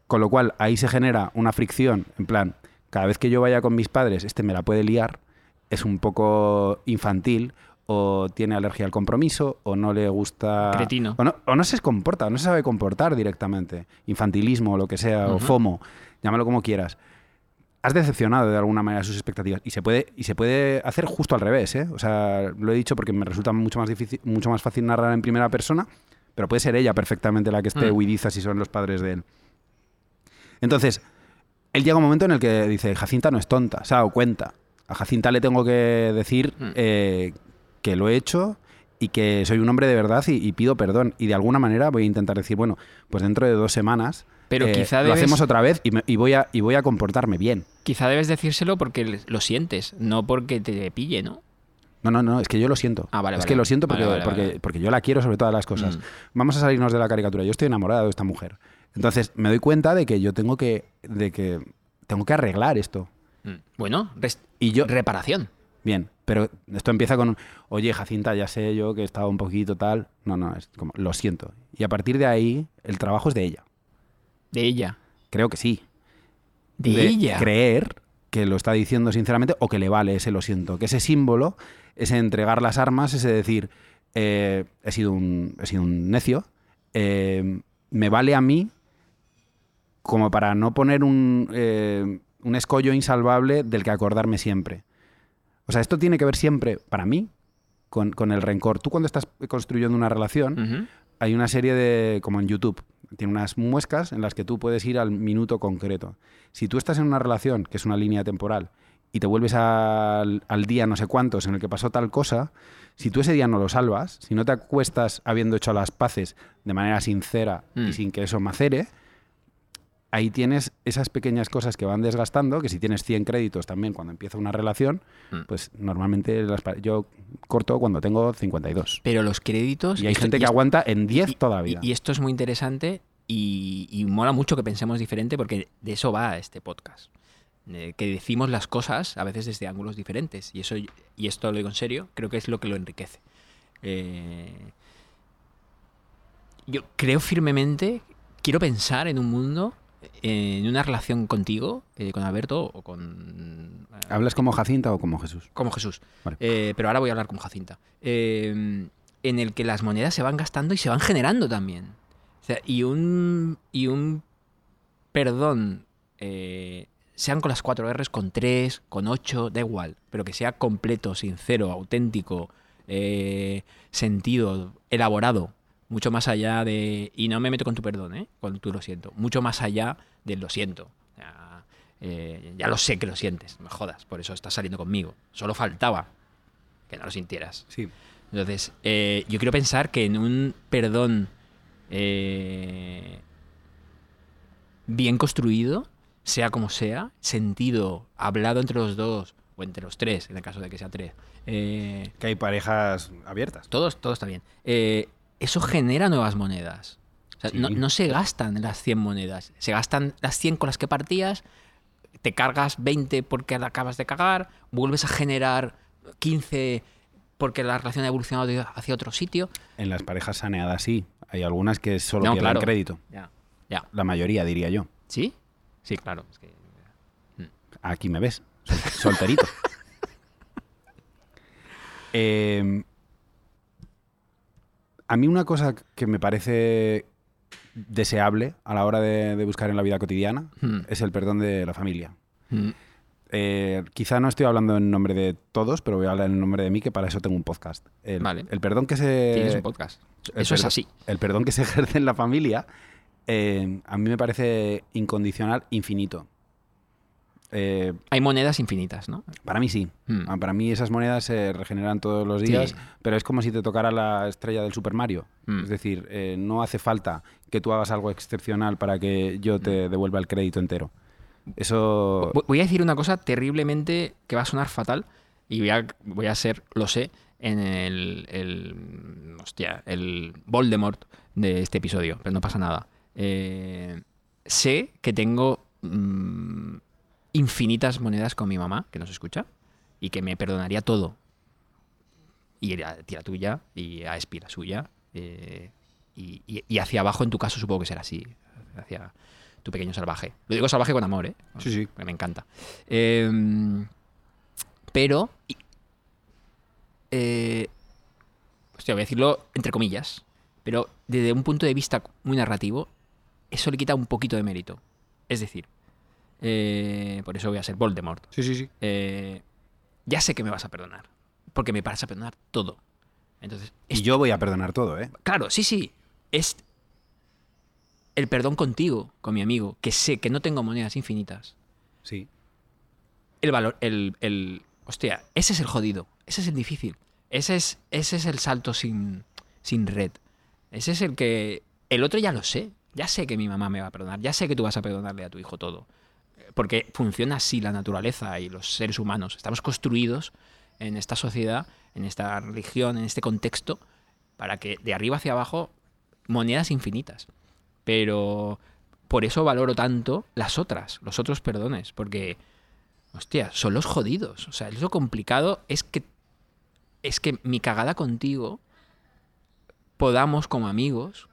Con lo cual, ahí se genera una fricción, en plan, cada vez que yo vaya con mis padres, este me la puede liar, es un poco infantil, o tiene alergia al compromiso, o no le gusta... Cretino. O no, o no se comporta, o no se sabe comportar directamente. Infantilismo, o lo que sea, o. FOMO, llámalo como quieras. Has decepcionado de alguna manera sus expectativas. Y se puede, y se puede hacer justo al revés, ¿eh? O sea, lo he dicho porque me resulta mucho más difícil, mucho más fácil narrar en primera persona, pero puede ser ella perfectamente la que esté Mm. huidiza si son los padres de él. Entonces, él llega un momento en el que dice, Jacinta no es tonta, se ha dado cuenta. A Jacinta le tengo que decir Mm. eh, que lo he hecho y que soy un hombre de verdad y, y pido perdón. Y de alguna manera voy a intentar decir, bueno, pues dentro de dos semanas Pero eh, quizá lo hacemos otra vez y, me- y voy a, y voy a comportarme bien. Quizá debes decírselo porque lo sientes, no porque te pille, ¿no? No, no, no, es que yo lo siento. Ah, vale, es vale. que lo siento porque, Vale, porque, porque yo la quiero sobre todas las cosas. Mm. Vamos a salirnos de la caricatura. Yo estoy enamorado de esta mujer. Entonces me doy cuenta de que yo tengo que, de que, tengo que arreglar esto. Mm. Bueno, Y yo, reparación. bien, pero esto empieza con, oye, Jacinta, ya sé yo que he estado un poquito tal. No, no, es como, lo siento. Y a partir de ahí, el trabajo es de ella. De ella. Creo que sí. De, ella. creer que lo está diciendo sinceramente o que le vale ese lo siento. Que ese símbolo, ese entregar las armas, ese decir, eh, he, sido un, he sido un necio, eh, me vale a mí como para no poner un, eh, un escollo insalvable del que acordarme siempre. O sea, esto tiene que ver siempre, para mí, con, con el rencor. Tú cuando estás construyendo una relación, hay una serie de, como en YouTube, tiene unas muescas en las que tú puedes ir al minuto concreto. Si tú estás en una relación, que es una línea temporal, y te vuelves al, al día no sé cuántos en el que pasó tal cosa, si tú ese día no lo salvas, si no te acuestas habiendo hecho las paces de manera sincera Mm. y sin que eso macere, ahí tienes esas pequeñas cosas que van desgastando, que si tienes 100 créditos también cuando empieza una relación, Mm. pues normalmente las yo corto cuando tengo 52. Pero los créditos. Y hay esto- gente que aguanta en 10 y- todavía. Y, y esto es muy interesante y, y mola mucho que pensemos diferente porque de eso va este podcast. Eh, que decimos las cosas a veces desde ángulos diferentes. Y eso y esto lo digo en serio, creo que es lo que lo enriquece. Eh, yo creo firmemente, quiero pensar en un mundo, en una relación contigo, eh, con Alberto o con... eh, ¿Hablas como Jacinta o como Jesús? como Jesús. Vale. Eh, pero ahora voy a hablar como Jacinta. En el que las monedas se van gastando y se van generando también. O sea, y un, y un perdón, sean con las cuatro R's, con tres, con ocho, da igual, pero que sea completo, sincero, auténtico, sentido, elaborado, mucho más allá de... Y no me meto con tu perdón, ¿eh? Con tu lo siento. Mucho más allá del lo siento. Sea, eh, ya lo sé que lo sientes, no me jodas, por eso estás saliendo conmigo. Solo faltaba que no lo sintieras. Sí. Entonces, eh, yo quiero pensar que en un perdón eh, bien construido, sea como sea, sentido, hablado entre los dos, o entre los tres, en el caso de que sea tres, eh, Que hay parejas abiertas. todos, todo está bien. Eh, eso genera nuevas monedas. O sea, Sí. no, no se gastan las 100 monedas. Se gastan las 100 con las que partías, te cargas 20 porque la acabas de cagar, vuelves a generar 15 porque la relación ha evolucionado hacia otro sitio. En las parejas saneadas sí. Hay algunas que solo No, pierden claro. crédito. Ya. Ya. La mayoría, diría yo. ¿Sí? Sí, claro. es que- Aquí me ves, sol- solterito. Eh, a mí una cosa que me parece deseable a la hora de, de buscar en la vida cotidiana Hmm. es el perdón de la familia. Mm. Eh, quizá no estoy hablando en nombre de todos, pero voy a hablar en nombre de mí, que para eso tengo un podcast. El, Vale. el perdón que se... Tienes un podcast. Eso es así. El perdón que se ejerce en la familia, eh, a mí me parece incondicional, infinito. Eh, Hay monedas infinitas, ¿no? para mí sí. Hmm. Ah, Para mí esas monedas se regeneran todos los días, Sí. pero es como si te tocara la estrella del Super Mario. Hmm. Es decir, eh, no hace falta que tú hagas algo excepcional para que yo te devuelva el crédito entero. Eso... Vo- Voy a decir una cosa terriblemente que va a sonar fatal y voy a, voy a ser, lo sé, en el, el, hostia, el Voldemort de este episodio, pero no pasa nada. Eh, sé que tengo mm, infinitas monedas con mi mamá, que nos escucha, y que me perdonaría todo. Y a ti la tuya, y a Espi la suya, eh, y, y- y hacia abajo en tu caso supongo que será así, hacia tu pequeño salvaje. Lo digo salvaje con amor, ¿eh? Sí, sí. porque me encanta. Eh, pero. eh, hostia, voy a decirlo entre comillas. Pero desde un punto de vista muy narrativo, eso le quita un poquito de mérito. Es decir, eh, por eso voy a ser Voldemort. Sí, sí, sí. Eh, ya sé que me vas a perdonar. Porque me vas a perdonar todo. Entonces, Y yo voy a perdonar todo, ¿eh? Claro, sí, sí. Es el perdón contigo, con mi amigo, que sé que no tengo monedas infinitas. Sí. El valor, el, el. Hostia, ese es el jodido. Ese es el difícil. Ese es, ese es el salto sin, sin red. Ese es el que. El otro ya lo sé. Ya sé que mi mamá me va a perdonar. Ya sé que tú vas a perdonarle a tu hijo todo. Porque funciona así la naturaleza y los seres humanos. Estamos construidos en esta sociedad, en esta religión, en este contexto, para que de arriba hacia abajo monedas infinitas. Pero por eso valoro tanto las otras, los otros perdones, porque, hostia, son los jodidos. O sea, lo complicado es que es que mi cagada contigo podamos como amigos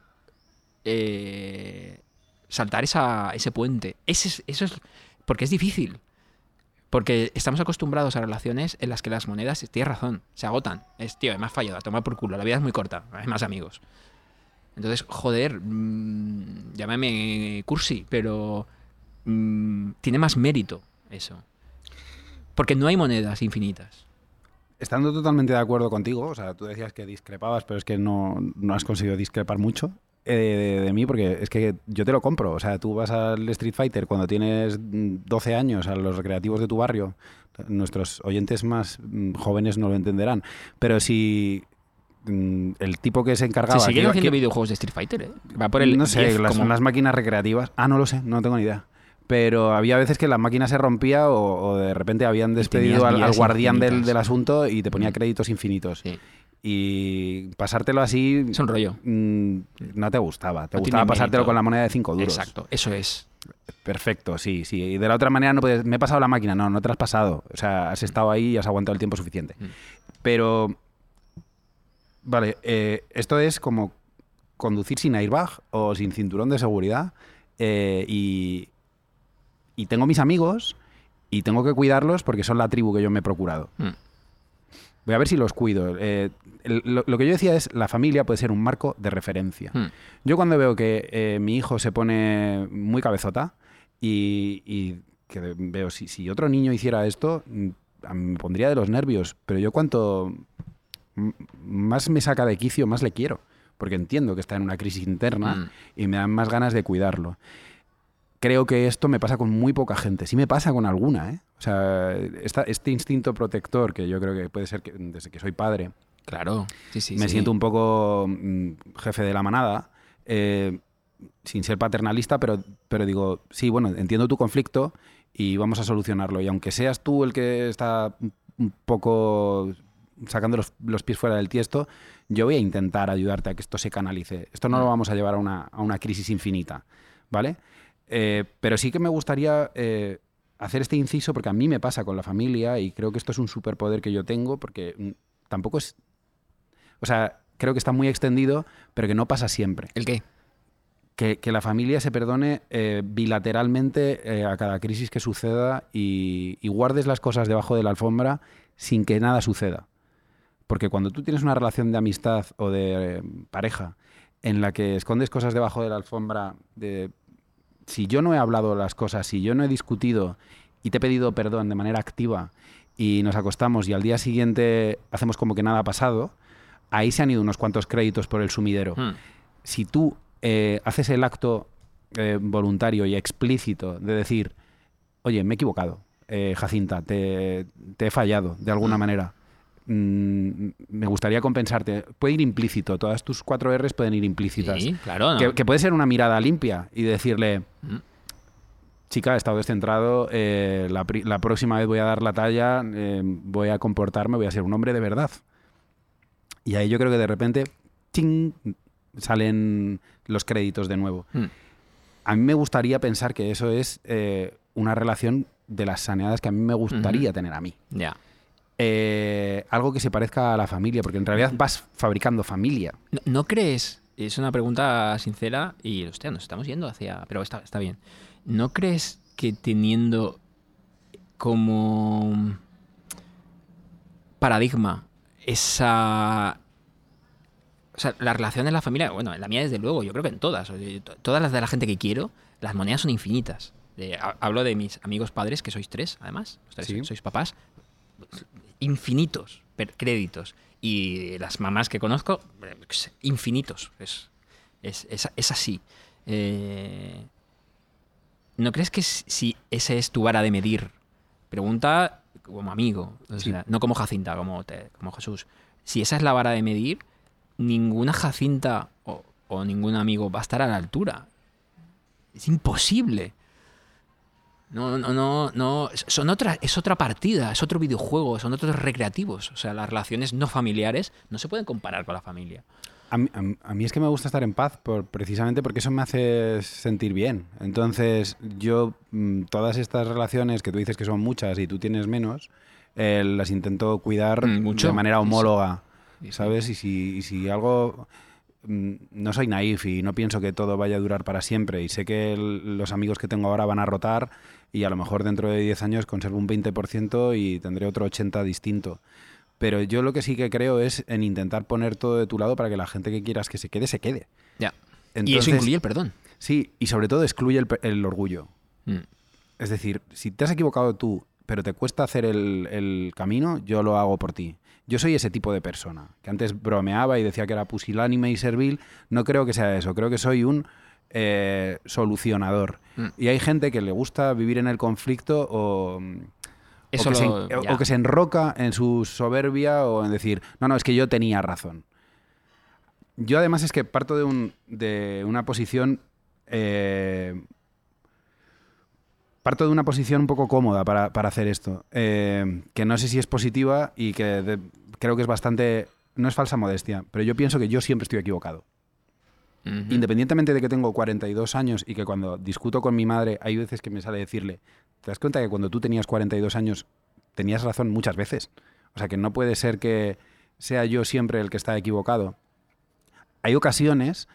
eh, saltar esa, ese puente. Ese es- eso es porque es difícil. Porque estamos acostumbrados a relaciones en las que las monedas, tienes razón, se agotan. Es, tío, me has fallado, a tomar por culo. La vida es muy corta, hay más amigos. Entonces, joder, mm, llámame cursi, pero mm, tiene más mérito eso. Porque no hay monedas infinitas. Estando totalmente de acuerdo contigo, o sea, tú decías que discrepabas, pero es que no, no has conseguido discrepar mucho eh, de, de mí, porque es que yo te lo compro. O sea, tú vas al Street Fighter cuando tienes mm, 12 años, a los recreativos de tu barrio. Nuestros oyentes más mm, jóvenes no lo entenderán. Pero si mm, el tipo que se encargaba... Se siguen haciendo videojuegos de Street Fighter, ¿eh? Va por el no sé, 10 las, máquinas recreativas. Ah, no lo sé, no tengo ni idea. Pero había veces que la máquina se rompía o, o de repente habían despedido al, guardián del, del asunto y te ponía Mm. créditos infinitos. Sí, Y pasártelo así es un rollo. mm, no te gustaba. Te No gustaba pasártelo mérito. con la moneda de 5 duros. Exacto, eso es. Perfecto, sí, sí. Y de la otra manera no puedes... Me he pasado la máquina. No, no te la has pasado. O sea, has estado ahí y has aguantado el tiempo suficiente. Mm. Pero Vale, eh, esto es como conducir sin airbag o sin cinturón de seguridad eh, y, y tengo mis amigos y tengo que cuidarlos porque son la tribu que yo me he procurado. Mm. Voy a ver si los cuido. Eh, el- lo, lo que yo decía es, la familia puede ser un marco de referencia. Hmm. Yo cuando veo que eh, mi hijo se pone muy cabezota y, y que veo, si, si otro niño hiciera esto, mm, me pondría de los nervios. Pero yo cuanto más me saca de quicio, más le quiero. Porque entiendo que está en una crisis interna Mm. y me dan más ganas de cuidarlo. Creo que esto me pasa con muy poca gente. Sí me pasa con alguna, ¿eh? O sea, esta- este instinto protector que yo creo que puede ser que desde que soy padre, Claro. Sí, sí. me sí. siento un poco mm, jefe de la manada, eh, sin ser paternalista, pero, pero digo, sí, bueno, entiendo tu conflicto y vamos a solucionarlo. Y aunque seas tú el que está un- un poco sacando los, los pies fuera del tiesto, yo voy a intentar ayudarte a que esto se canalice. Esto no lo vamos a llevar a una, a una crisis infinita, ¿vale? Eh, pero sí que me gustaría eh, hacer este inciso porque a mí me pasa con la familia y creo que esto es un superpoder que yo tengo porque mm, tampoco es... O sea, creo que está muy extendido, pero que no pasa siempre. ¿El qué? Que, que la familia se perdone eh, bilateralmente a cada crisis que suceda y, y guardes las cosas debajo de la alfombra sin que nada suceda. Porque cuando tú tienes una relación de amistad o de pareja en la que escondes cosas debajo de la alfombra, de si yo no he hablado las cosas, si yo no he discutido y te he pedido perdón de manera activa y nos acostamos y al día siguiente hacemos como que nada ha pasado, ahí se han ido unos cuantos créditos por el sumidero Hmm. si tú eh, haces el acto eh, voluntario y explícito de decir, oye, me he equivocado, eh, Jacinta, te, te he fallado de alguna manera, mm, me gustaría compensarte, puede ir implícito, todas tus cuatro R's pueden ir implícitas. Sí, claro. ¿no? Que, que puede ser una mirada limpia y decirle, Mm. chica, he estado descentrado, eh, la, próxima vez voy a dar la talla, eh, voy a comportarme, voy a ser un hombre de verdad. Y ahí yo creo que de repente, ¡ching! salen los créditos de nuevo. Hmm. A mí me gustaría pensar que eso es eh, una relación de las saneadas que a mí me gustaría tener a mí. Ya. Eh, algo que se parezca a la familia, porque en realidad vas fabricando familia. ¿No, no crees? Es una pregunta sincera y, hostia, nos estamos yendo hacia... Pero está, está bien. ¿No crees que teniendo como paradigma esa... O sea, la relación en la familia, bueno, en la mía desde luego, yo creo que en todas. Todas las de la gente que quiero, las monedas son infinitas. De- ha- hablo de mis amigos padres, que sois tres, además. Los tres Sí. sois papás. Infinitos créditos. Y las mamás que conozco, eh, infinitos. Es, es, es- es así. Eh, ¿No crees que si- ese es tu vara de medir? Pregunta como amigo, o Sí. sea, no como Jacinta, como, te- como Jesús. Si esa es la vara de medir, ninguna Jacinta o, o ningún amigo va a estar a la altura. Es imposible. No, no, no, no. Son otra, es otra partida, es otro videojuego, son otros recreativos. O sea, las relaciones no familiares no se pueden comparar con la familia. A mí, a mí- es que me gusta estar en paz por, precisamente porque eso me hace sentir bien. Entonces, yo mm, todas estas relaciones que tú dices que son muchas y tú tienes menos, eh, las intento cuidar Mm, mucho. de manera homóloga, Sí, sí. ¿sabes? Y si, y si algo... mm, No soy naif y no pienso que todo vaya a durar para siempre y sé que el- los amigos que tengo ahora van a rotar y a lo mejor dentro de 10 años conservo un 20% y tendré otro 80% distinto. Pero yo lo que sí que creo es en intentar poner todo de tu lado para que la gente que quieras que se quede, se quede. Ya. y eso incluye el perdón. Sí, y sobre todo excluye el, el orgullo. Mm. Es decir, si te has equivocado tú, pero te cuesta hacer el, el camino, yo lo hago por ti. Yo soy ese tipo de persona, que antes bromeaba y decía que era pusilánime y servil. No creo que sea eso, creo que soy un eh, solucionador. Mm. Y hay gente que le gusta vivir en el conflicto o, Eso o, que, lo- se, o- ya. o que se enroca en su soberbia o en decir, no, no, es que yo tenía razón. Yo además es que parto de, un, de una posición... eh, parto de una posición un poco cómoda para, para hacer esto, eh, que no sé si es positiva y que de- creo que es bastante... No es falsa modestia, pero yo pienso que yo siempre estoy equivocado. Independientemente de que tengo 42 años y que cuando discuto con mi madre hay veces que me sale decirle, ¿te das cuenta que cuando tú tenías 42 años tenías razón muchas veces? O sea, que no puede ser que sea yo siempre el que está equivocado. Hay ocasiones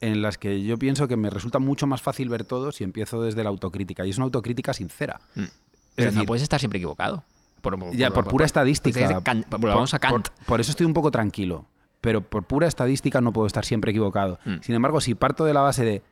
en las que yo pienso que me resulta mucho más fácil ver todo si empiezo desde la autocrítica. Y es una autocrítica sincera. Mm. Es Pero no decir, puedes estar siempre equivocado. Por, ya, por pura estadística. Kant- volvamos a Kant. Por eso estoy un poco tranquilo. Pero por pura estadística no puedo estar siempre equivocado. Mm. Sin embargo, si parto de la base de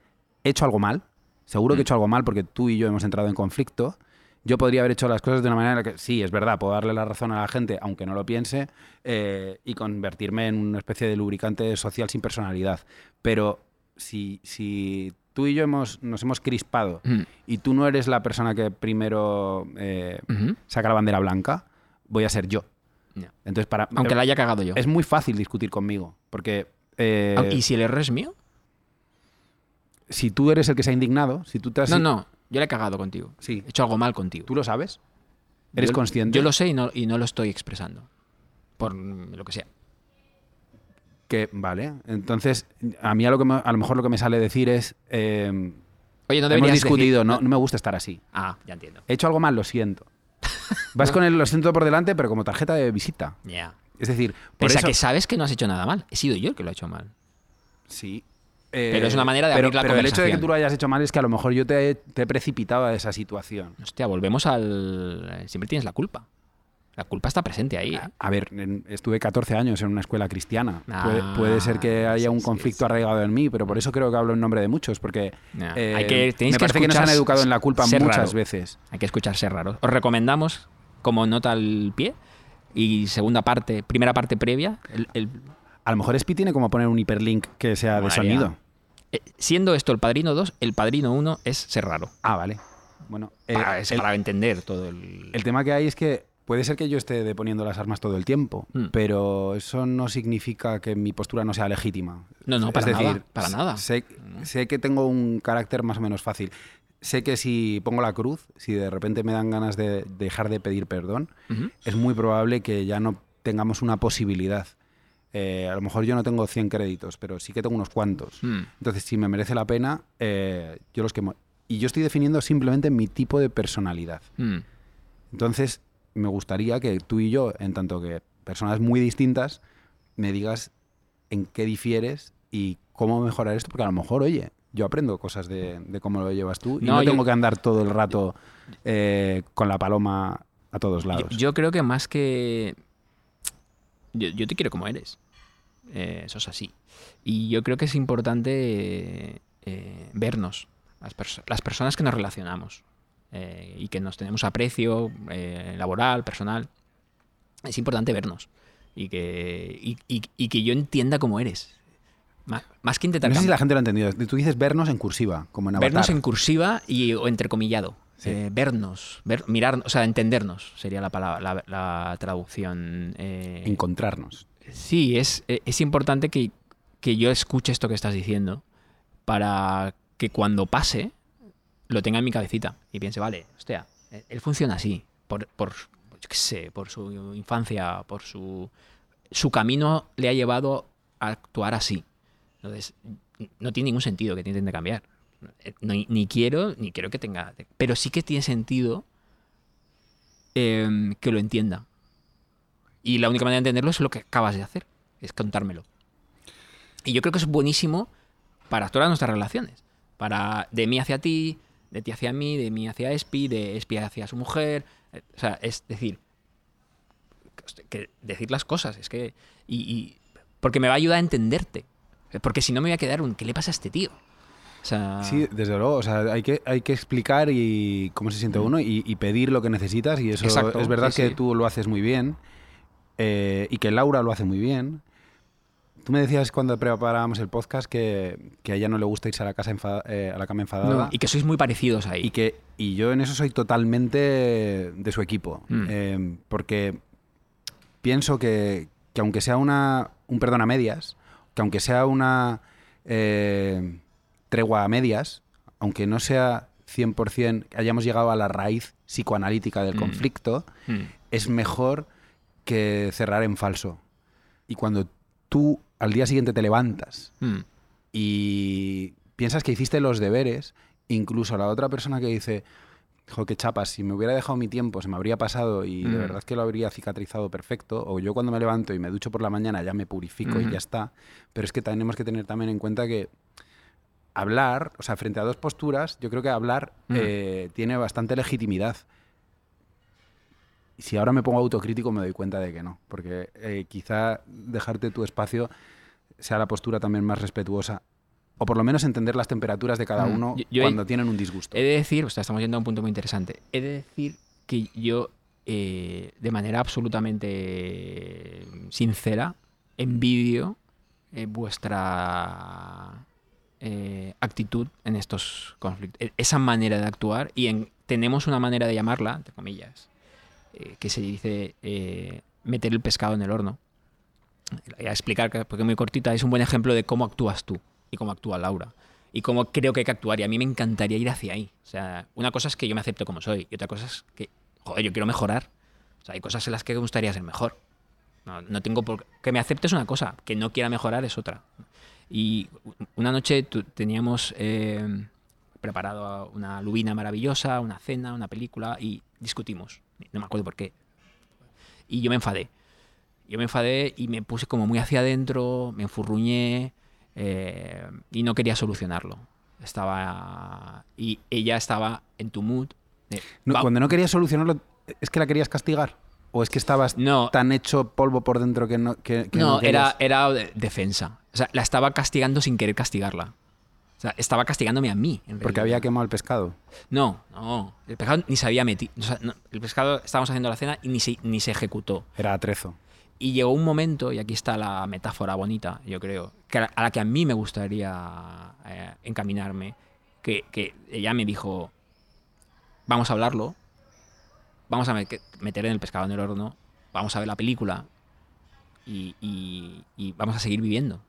he hecho algo mal, seguro que he Mm. hecho algo mal porque tú y yo hemos entrado en conflicto, yo podría haber hecho las cosas de una manera que sí, es verdad, puedo darle la razón a la gente, aunque no lo piense, eh, y convertirme en una especie de lubricante social sin personalidad. Pero si, si tú y yo hemos, nos hemos crispado Mm. y tú no eres la persona que primero eh, saca la bandera blanca, voy a ser yo. Entonces, para Aunque la haya cagado yo. es muy fácil discutir conmigo, porque eh, ¿Y si el error es mío? si tú eres el que se ha indignado, si tú te has... No, no. Yo le he cagado contigo. Sí. He hecho algo mal contigo. ¿Tú lo sabes? ¿Eres Yo- consciente? Yo lo sé y no, y no lo estoy expresando. Por lo que sea. Que, vale. Entonces, a mí a lo, que me- a lo mejor lo que me sale decir es... eh, Oye, no hemos deberías discutido, decir- no, no me gusta estar así. Ah, ya entiendo. He hecho algo mal, lo siento. Vas con el lo siento por delante, pero como tarjeta de visita. Ya. Es decir, por Pese eso... a que sabes que no has hecho nada mal. He sido yo el que lo ha hecho mal. Sí. Pero es una manera de pero, abrir la pero el hecho de que conversación. tú lo hayas hecho mal es que a lo mejor yo te he, te he precipitado a esa situación. Hostia, volvemos al... eh, Siempre tienes la culpa. La culpa está presente ahí. ¿eh? A ver, en- estuve 14 años en una escuela cristiana. Ah, puede, puede ser que haya sí, un conflicto sí. arraigado en mí, pero por eso creo que hablo en nombre de muchos, porque Ya. eh, Hay que- tenéis me que parece que nos han educado en la culpa muchas raro. veces. Hay que escuchar ser raro. Os recomendamos, como nota al pie, y segunda parte, primera parte previa, el- el- A lo mejor Spi tiene como poner un hiperlink que sea de sonido. eh, siendo esto el Padrino 2, el Padrino 1 es ser raro. Ah, vale. Bueno, eh, es el, para entender todo el... el tema que hay es que puede ser que yo esté deponiendo las armas todo el tiempo, Hmm. pero eso no significa que mi postura no sea legítima. No, no, Es para decir, nada, para nada. Sé, sé que tengo un carácter más o menos fácil. Sé que si pongo la cruz, si de repente me dan ganas de dejar de pedir perdón, es muy probable que ya no tengamos una posibilidad. Eh, a lo mejor yo no tengo 100 créditos, pero sí que tengo unos cuantos. Mm. Entonces, si me merece la pena, eh, yo los quemo. Y yo estoy definiendo simplemente mi tipo de personalidad. Mm. Entonces, me gustaría que tú y yo, en tanto que personas muy distintas, me digas en qué difieres y cómo mejorar esto, porque a lo mejor, oye, yo aprendo cosas de, de cómo lo llevas tú y No, no, yo- tengo que andar todo el rato eh, con la paloma a todos Yo, lados. yo creo que más que... Yo, yo te quiero como eres. Eh, eso es así. Y yo creo que es importante eh, vernos, las, perso- las personas que nos relacionamos eh, y que nos tenemos aprecio eh, laboral, personal. Es importante vernos y que, y, y- y que yo entienda cómo eres. Más, más que intentar no sé si la gente lo ha entendido. Tú dices vernos en cursiva, como en Avatar. vernos en cursiva y o entrecomillado. Sí. Eh, vernos, ver, mirar, o sea, entendernos sería la palabra, la, la traducción. eh, Encontrarnos. sí, es, es importante que, que yo escuche esto que estás diciendo para que cuando pase lo tenga en mi cabecita y piense, vale, hostia, eh, él funciona así, por, por sé, por su infancia, por su, su camino le ha llevado a actuar así. Entonces, no tiene ningún sentido que te intente cambiar. Eh, no- ni quiero, ni quiero que tenga. Pero sí que tiene sentido em, que lo entienda. Y la única manera de entenderlo es lo que acabas de hacer, es contármelo. Y yo creo que es buenísimo para todas nuestras relaciones. Para de mí hacia ti, de ti hacia mí, de mí hacia Espi, de Espi hacia su mujer. Eh, O sea, es decir, que decir las cosas. Es que. Y, y- porque me va a ayudar a entenderte. Porque si no me voy a quedar un. ¿Qué le pasa a este tío? O sea. Sí, desde luego. O sea, hay que, hay que explicar y cómo se siente uno y, y pedir lo que necesitas. Y eso Mm. Exacto, es verdad sí, que sí. tú lo haces muy bien eh, y que Laura lo hace muy bien. Tú me decías cuando preparábamos el podcast que, que a ella no le gusta irse a la, casa enfada- eh, a la cama enfadada. no, y que sois muy parecidos ahí. Y que y yo en eso soy totalmente de su equipo. Mm. Eh, porque pienso que, que aunque sea una, un perdón a medias, que aunque sea una eh, tregua a medias, aunque no sea 100% que hayamos llegado a la raíz psicoanalítica del Mm. conflicto, Mm. es mejor que cerrar en falso. Y cuando tú al día siguiente te levantas Mm. y piensas que hiciste los deberes, incluso la otra persona que dice, jo, qué chapas, si me hubiera dejado mi tiempo, se me habría pasado y de Mm. verdad que lo habría cicatrizado perfecto. O yo cuando me levanto y me ducho por la mañana ya me purifico y Ujú. ya está. Pero es que tenemos que tener también en cuenta que hablar, o sea, frente a dos posturas, yo creo que hablar eh, tiene bastante legitimidad. Si ahora me pongo autocrítico me doy cuenta de que no, porque eh, quizá dejarte tu espacio sea la postura también más respetuosa. O por lo menos entender las temperaturas de cada Mm. uno Yo- yo he- cuando tienen un disgusto. He de decir, o sea, estamos yendo a un punto muy interesante. He de decir que yo, eh, de manera absolutamente sincera, envidio eh, vuestra actitud en estos conflictos. E- Esa manera de actuar y en- tenemos una manera de llamarla, entre comillas, eh, que se dice eh, meter el pescado en el horno. A explicar, que- porque es muy cortita, es un buen ejemplo de cómo actúas tú y cómo actúa Laura. Y cómo creo que hay que actuar. Y a mí me encantaría ir hacia ahí. O sea, una cosa es que yo me acepto como soy. Y otra cosa es que, joder, yo quiero mejorar. O sea, hay cosas en las que me gustaría ser mejor. No, no tengo por Que me acepte es una cosa, que no quiera mejorar es otra. Y una noche teníamos eh, preparado una lubina maravillosa, una cena, una película, y discutimos. No me acuerdo por qué. Y yo me enfadé. Yo me enfadé y me puse como muy hacia adentro, me enfurruñé eh, y no quería solucionarlo. Estaba. Y ella estaba en tu mood. de, No, "Va- cuando no querías solucionarlo, ¿es que la querías castigar? ¿O es que estabas No. tan hecho polvo por dentro que no que, que no, querías? era, era de- defensa. O sea, la estaba castigando sin querer castigarla. Sea, estaba castigándome a mí. en Porque había quemado el pescado. No, no. El pescado ni se había metido. o sea, no, el pescado, estábamos haciendo la cena y ni se, ni se ejecutó. Era atrezo. Y llegó un momento, y aquí está la metáfora bonita, yo creo, que a, la, que a mí me gustaría eh, encaminarme, que, que ella me dijo, vamos a hablarlo, vamos a me- meter en el pescado en el horno, vamos a ver la película y, y- y vamos a seguir viviendo.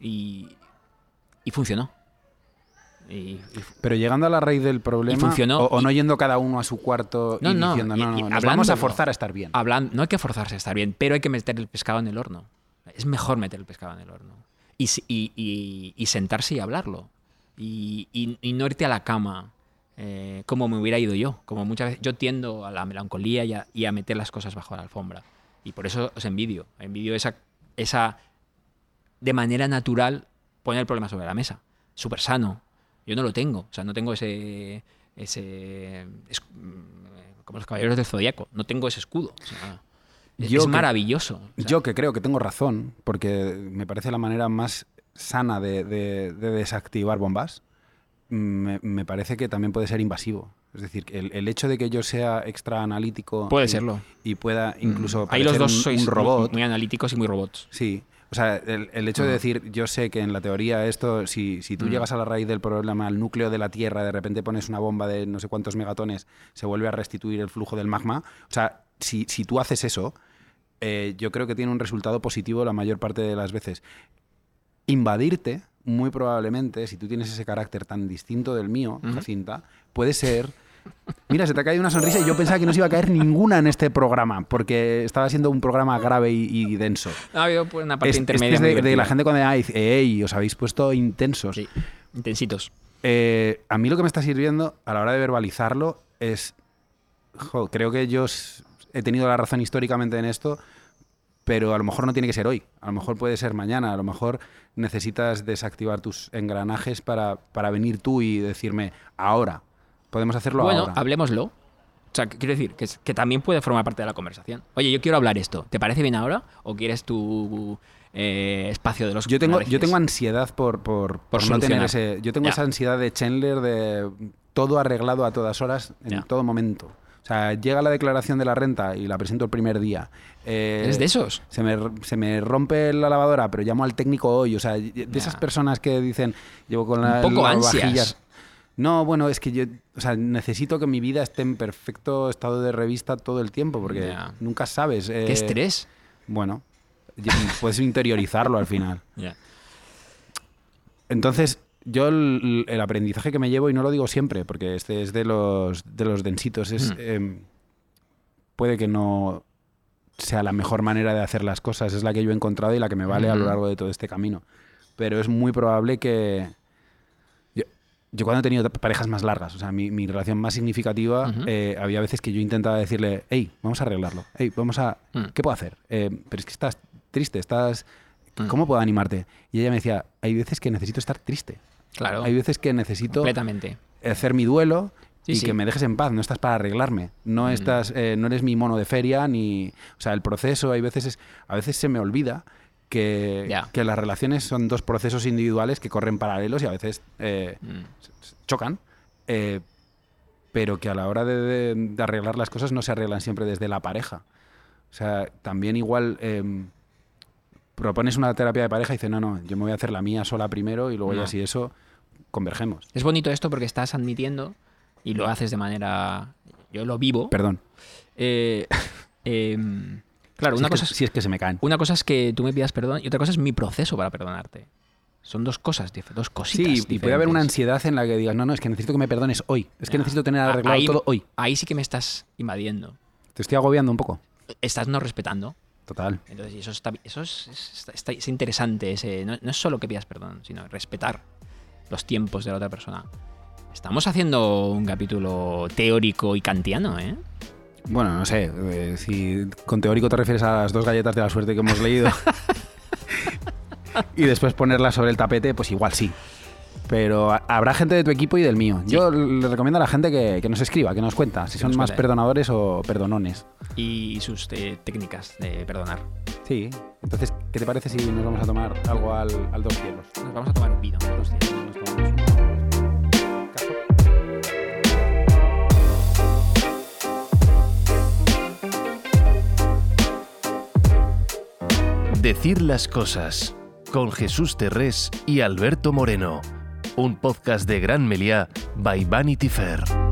Y, y funcionó. Y, y Pero llegando a la raíz del problema, funcionó, o, o no yendo cada uno a su cuarto No, y no, diciendo, no, no, y nos vamos a forzar a estar bien. Hablan- no hay que forzarse a estar bien, pero hay que meter el pescado en el horno. Es mejor meter el pescado en el horno. Y, si- y- y- y sentarse y hablarlo. Y, y- y no irte a la cama eh, como me hubiera ido yo. Como muchas veces yo tiendo a la melancolía y a, y a meter las cosas bajo la alfombra. Y por eso os envidio. Envidio esa, esa de manera natural poner el problema sobre la mesa. Súper sano. Yo no lo tengo. O sea, no tengo ese. ese es- mm, como los caballeros del zodiaco. No tengo ese escudo. O sea, es, Yo es que- maravilloso. O sea, Yo que creo que tengo razón, porque me parece la manera más sana de, de- de desactivar bombas, me, me parece que también puede ser invasivo. Es decir, el, el hecho de que yo sea extra analítico Puede y- serlo. y pueda incluso Ahí los dos un, sois un robot, muy, muy analíticos y muy robots. Sí, o sea, el, el hecho de decir, yo sé que en la teoría esto, si, si tú Mm. llegas a la raíz del problema, al núcleo de la Tierra, de repente pones una bomba de no sé cuántos megatones, se vuelve a restituir el flujo del magma, o sea, si, si tú haces eso, eh, yo creo que tiene un resultado positivo la mayor parte de las veces. Invadirte, muy probablemente, si tú tienes ese carácter tan distinto del mío. Jacinta, puede ser... Mira, se te ha caído una sonrisa y yo pensaba que no se iba a caer ninguna en este programa, porque estaba siendo un programa grave y, y denso. Ha habido pues, una parte Es, intermedia. es de, de la gente cuando dice, ¡ey! Os habéis puesto intensos. Sí, intensitos. Eh, a mí lo que me está sirviendo a la hora de verbalizarlo es. jo, creo que yo he tenido la razón históricamente en esto, pero a lo mejor no tiene que ser hoy. A lo mejor puede ser mañana. A lo mejor necesitas desactivar tus engranajes para, para venir tú y decirme, ahora. Podemos hacerlo Bueno, ahora. hablemoslo. O sea, quiero decir que, es- que también puede formar parte de la conversación. Oye, yo quiero hablar esto. ¿Te parece bien ahora? ¿O quieres tu eh, espacio de los Yo tengo, yo tengo ansiedad por, por, por no tener ese. Yo tengo Ya. esa ansiedad de Chandler de todo arreglado a todas horas, en Ya. todo momento. O sea, llega la declaración de la renta y la presento el primer día. Eh, ¿Eres de esos? Se me, se me rompe la lavadora, pero llamo al técnico hoy. O sea, de esas personas que dicen, llevo con Un la, poco las ansias. vajillas. No, bueno, es que yo o sea, necesito que mi vida esté en perfecto estado de revista todo el tiempo, porque nunca sabes. eh, ¿Qué estrés? Bueno, puedes interiorizarlo al final. Ya. Entonces, yo el, el aprendizaje que me llevo, y no lo digo siempre, porque este es de los, de los densitos, es Mm. em, puede que no sea la mejor manera de hacer las cosas, es la que yo he encontrado y la que me vale a lo Ujú. largo de todo este camino. Pero es muy probable que... yo- cuando he tenido parejas más largas, o sea, mi, mi relación más significativa, Ujú. eh, había veces que yo intentaba decirle, hey, vamos a arreglarlo, hey, vamos a... Mm. ¿Qué puedo hacer? Eh, pero es que estás triste, estás... Mm. ¿Cómo puedo animarte? Y ella me decía, hay veces que necesito estar triste. Claro, Hay veces que necesito completamente. hacer mi duelo Sí, y sí. que me dejes en paz. No estás para arreglarme. No Mm. estás, eh, no eres mi mono de feria ni, o sea, el proceso. Hay veces es, a veces se me olvida que, las relaciones son dos procesos individuales que corren paralelos y a veces eh, Mm. chocan. eh, pero que a la hora de, de- de arreglar las cosas no se arreglan siempre desde la pareja. O sea, también igual em, propones una terapia de pareja y dices, no, no, yo me voy a hacer la mía sola primero y luego No. ya si eso convergemos. Es bonito esto porque estás admitiendo y lo haces de manera. Yo lo vivo. Perdón. Eh, em, claro, si, una es cosa, que, es, si es que se me caen. una cosa es que tú me pidas perdón y otra cosa es mi proceso para perdonarte. Son dos cosas, dos cositas. Sí, y puede haber una ansiedad en la que digas, no, no, es que necesito que me perdones hoy. Es que necesito tener arreglado ahí- todo hoy. Ahí sí que me estás invadiendo. Te estoy agobiando un poco. Estás no respetando. Total. Entonces, eso está, eso es, es- está- es interesante. Ese, no, no es solo que pidas perdón, sino respetar los tiempos de la otra persona. Estamos haciendo un capítulo teórico y kantiano, ¿eh? Bueno, no sé, eh, si con teórico te refieres a las dos galletas de la suerte que hemos leído y después ponerlas sobre el tapete, pues igual sí. Pero ha- habrá gente de tu equipo y del mío. Yo le recomiendo a la gente que, que nos escriba, que nos cuenta si son nos más cuente. perdonadores o perdonones. Y sus eh, técnicas de perdonar. Sí. Entonces, ¿qué te parece si nos vamos a tomar algo al, al dos cielos? Nos vamos a tomar un vino. Dos cielos, Decir las cosas con Jesús Terrés y Alberto Moreno. Un podcast de Gran Meliá by Vanity Fair.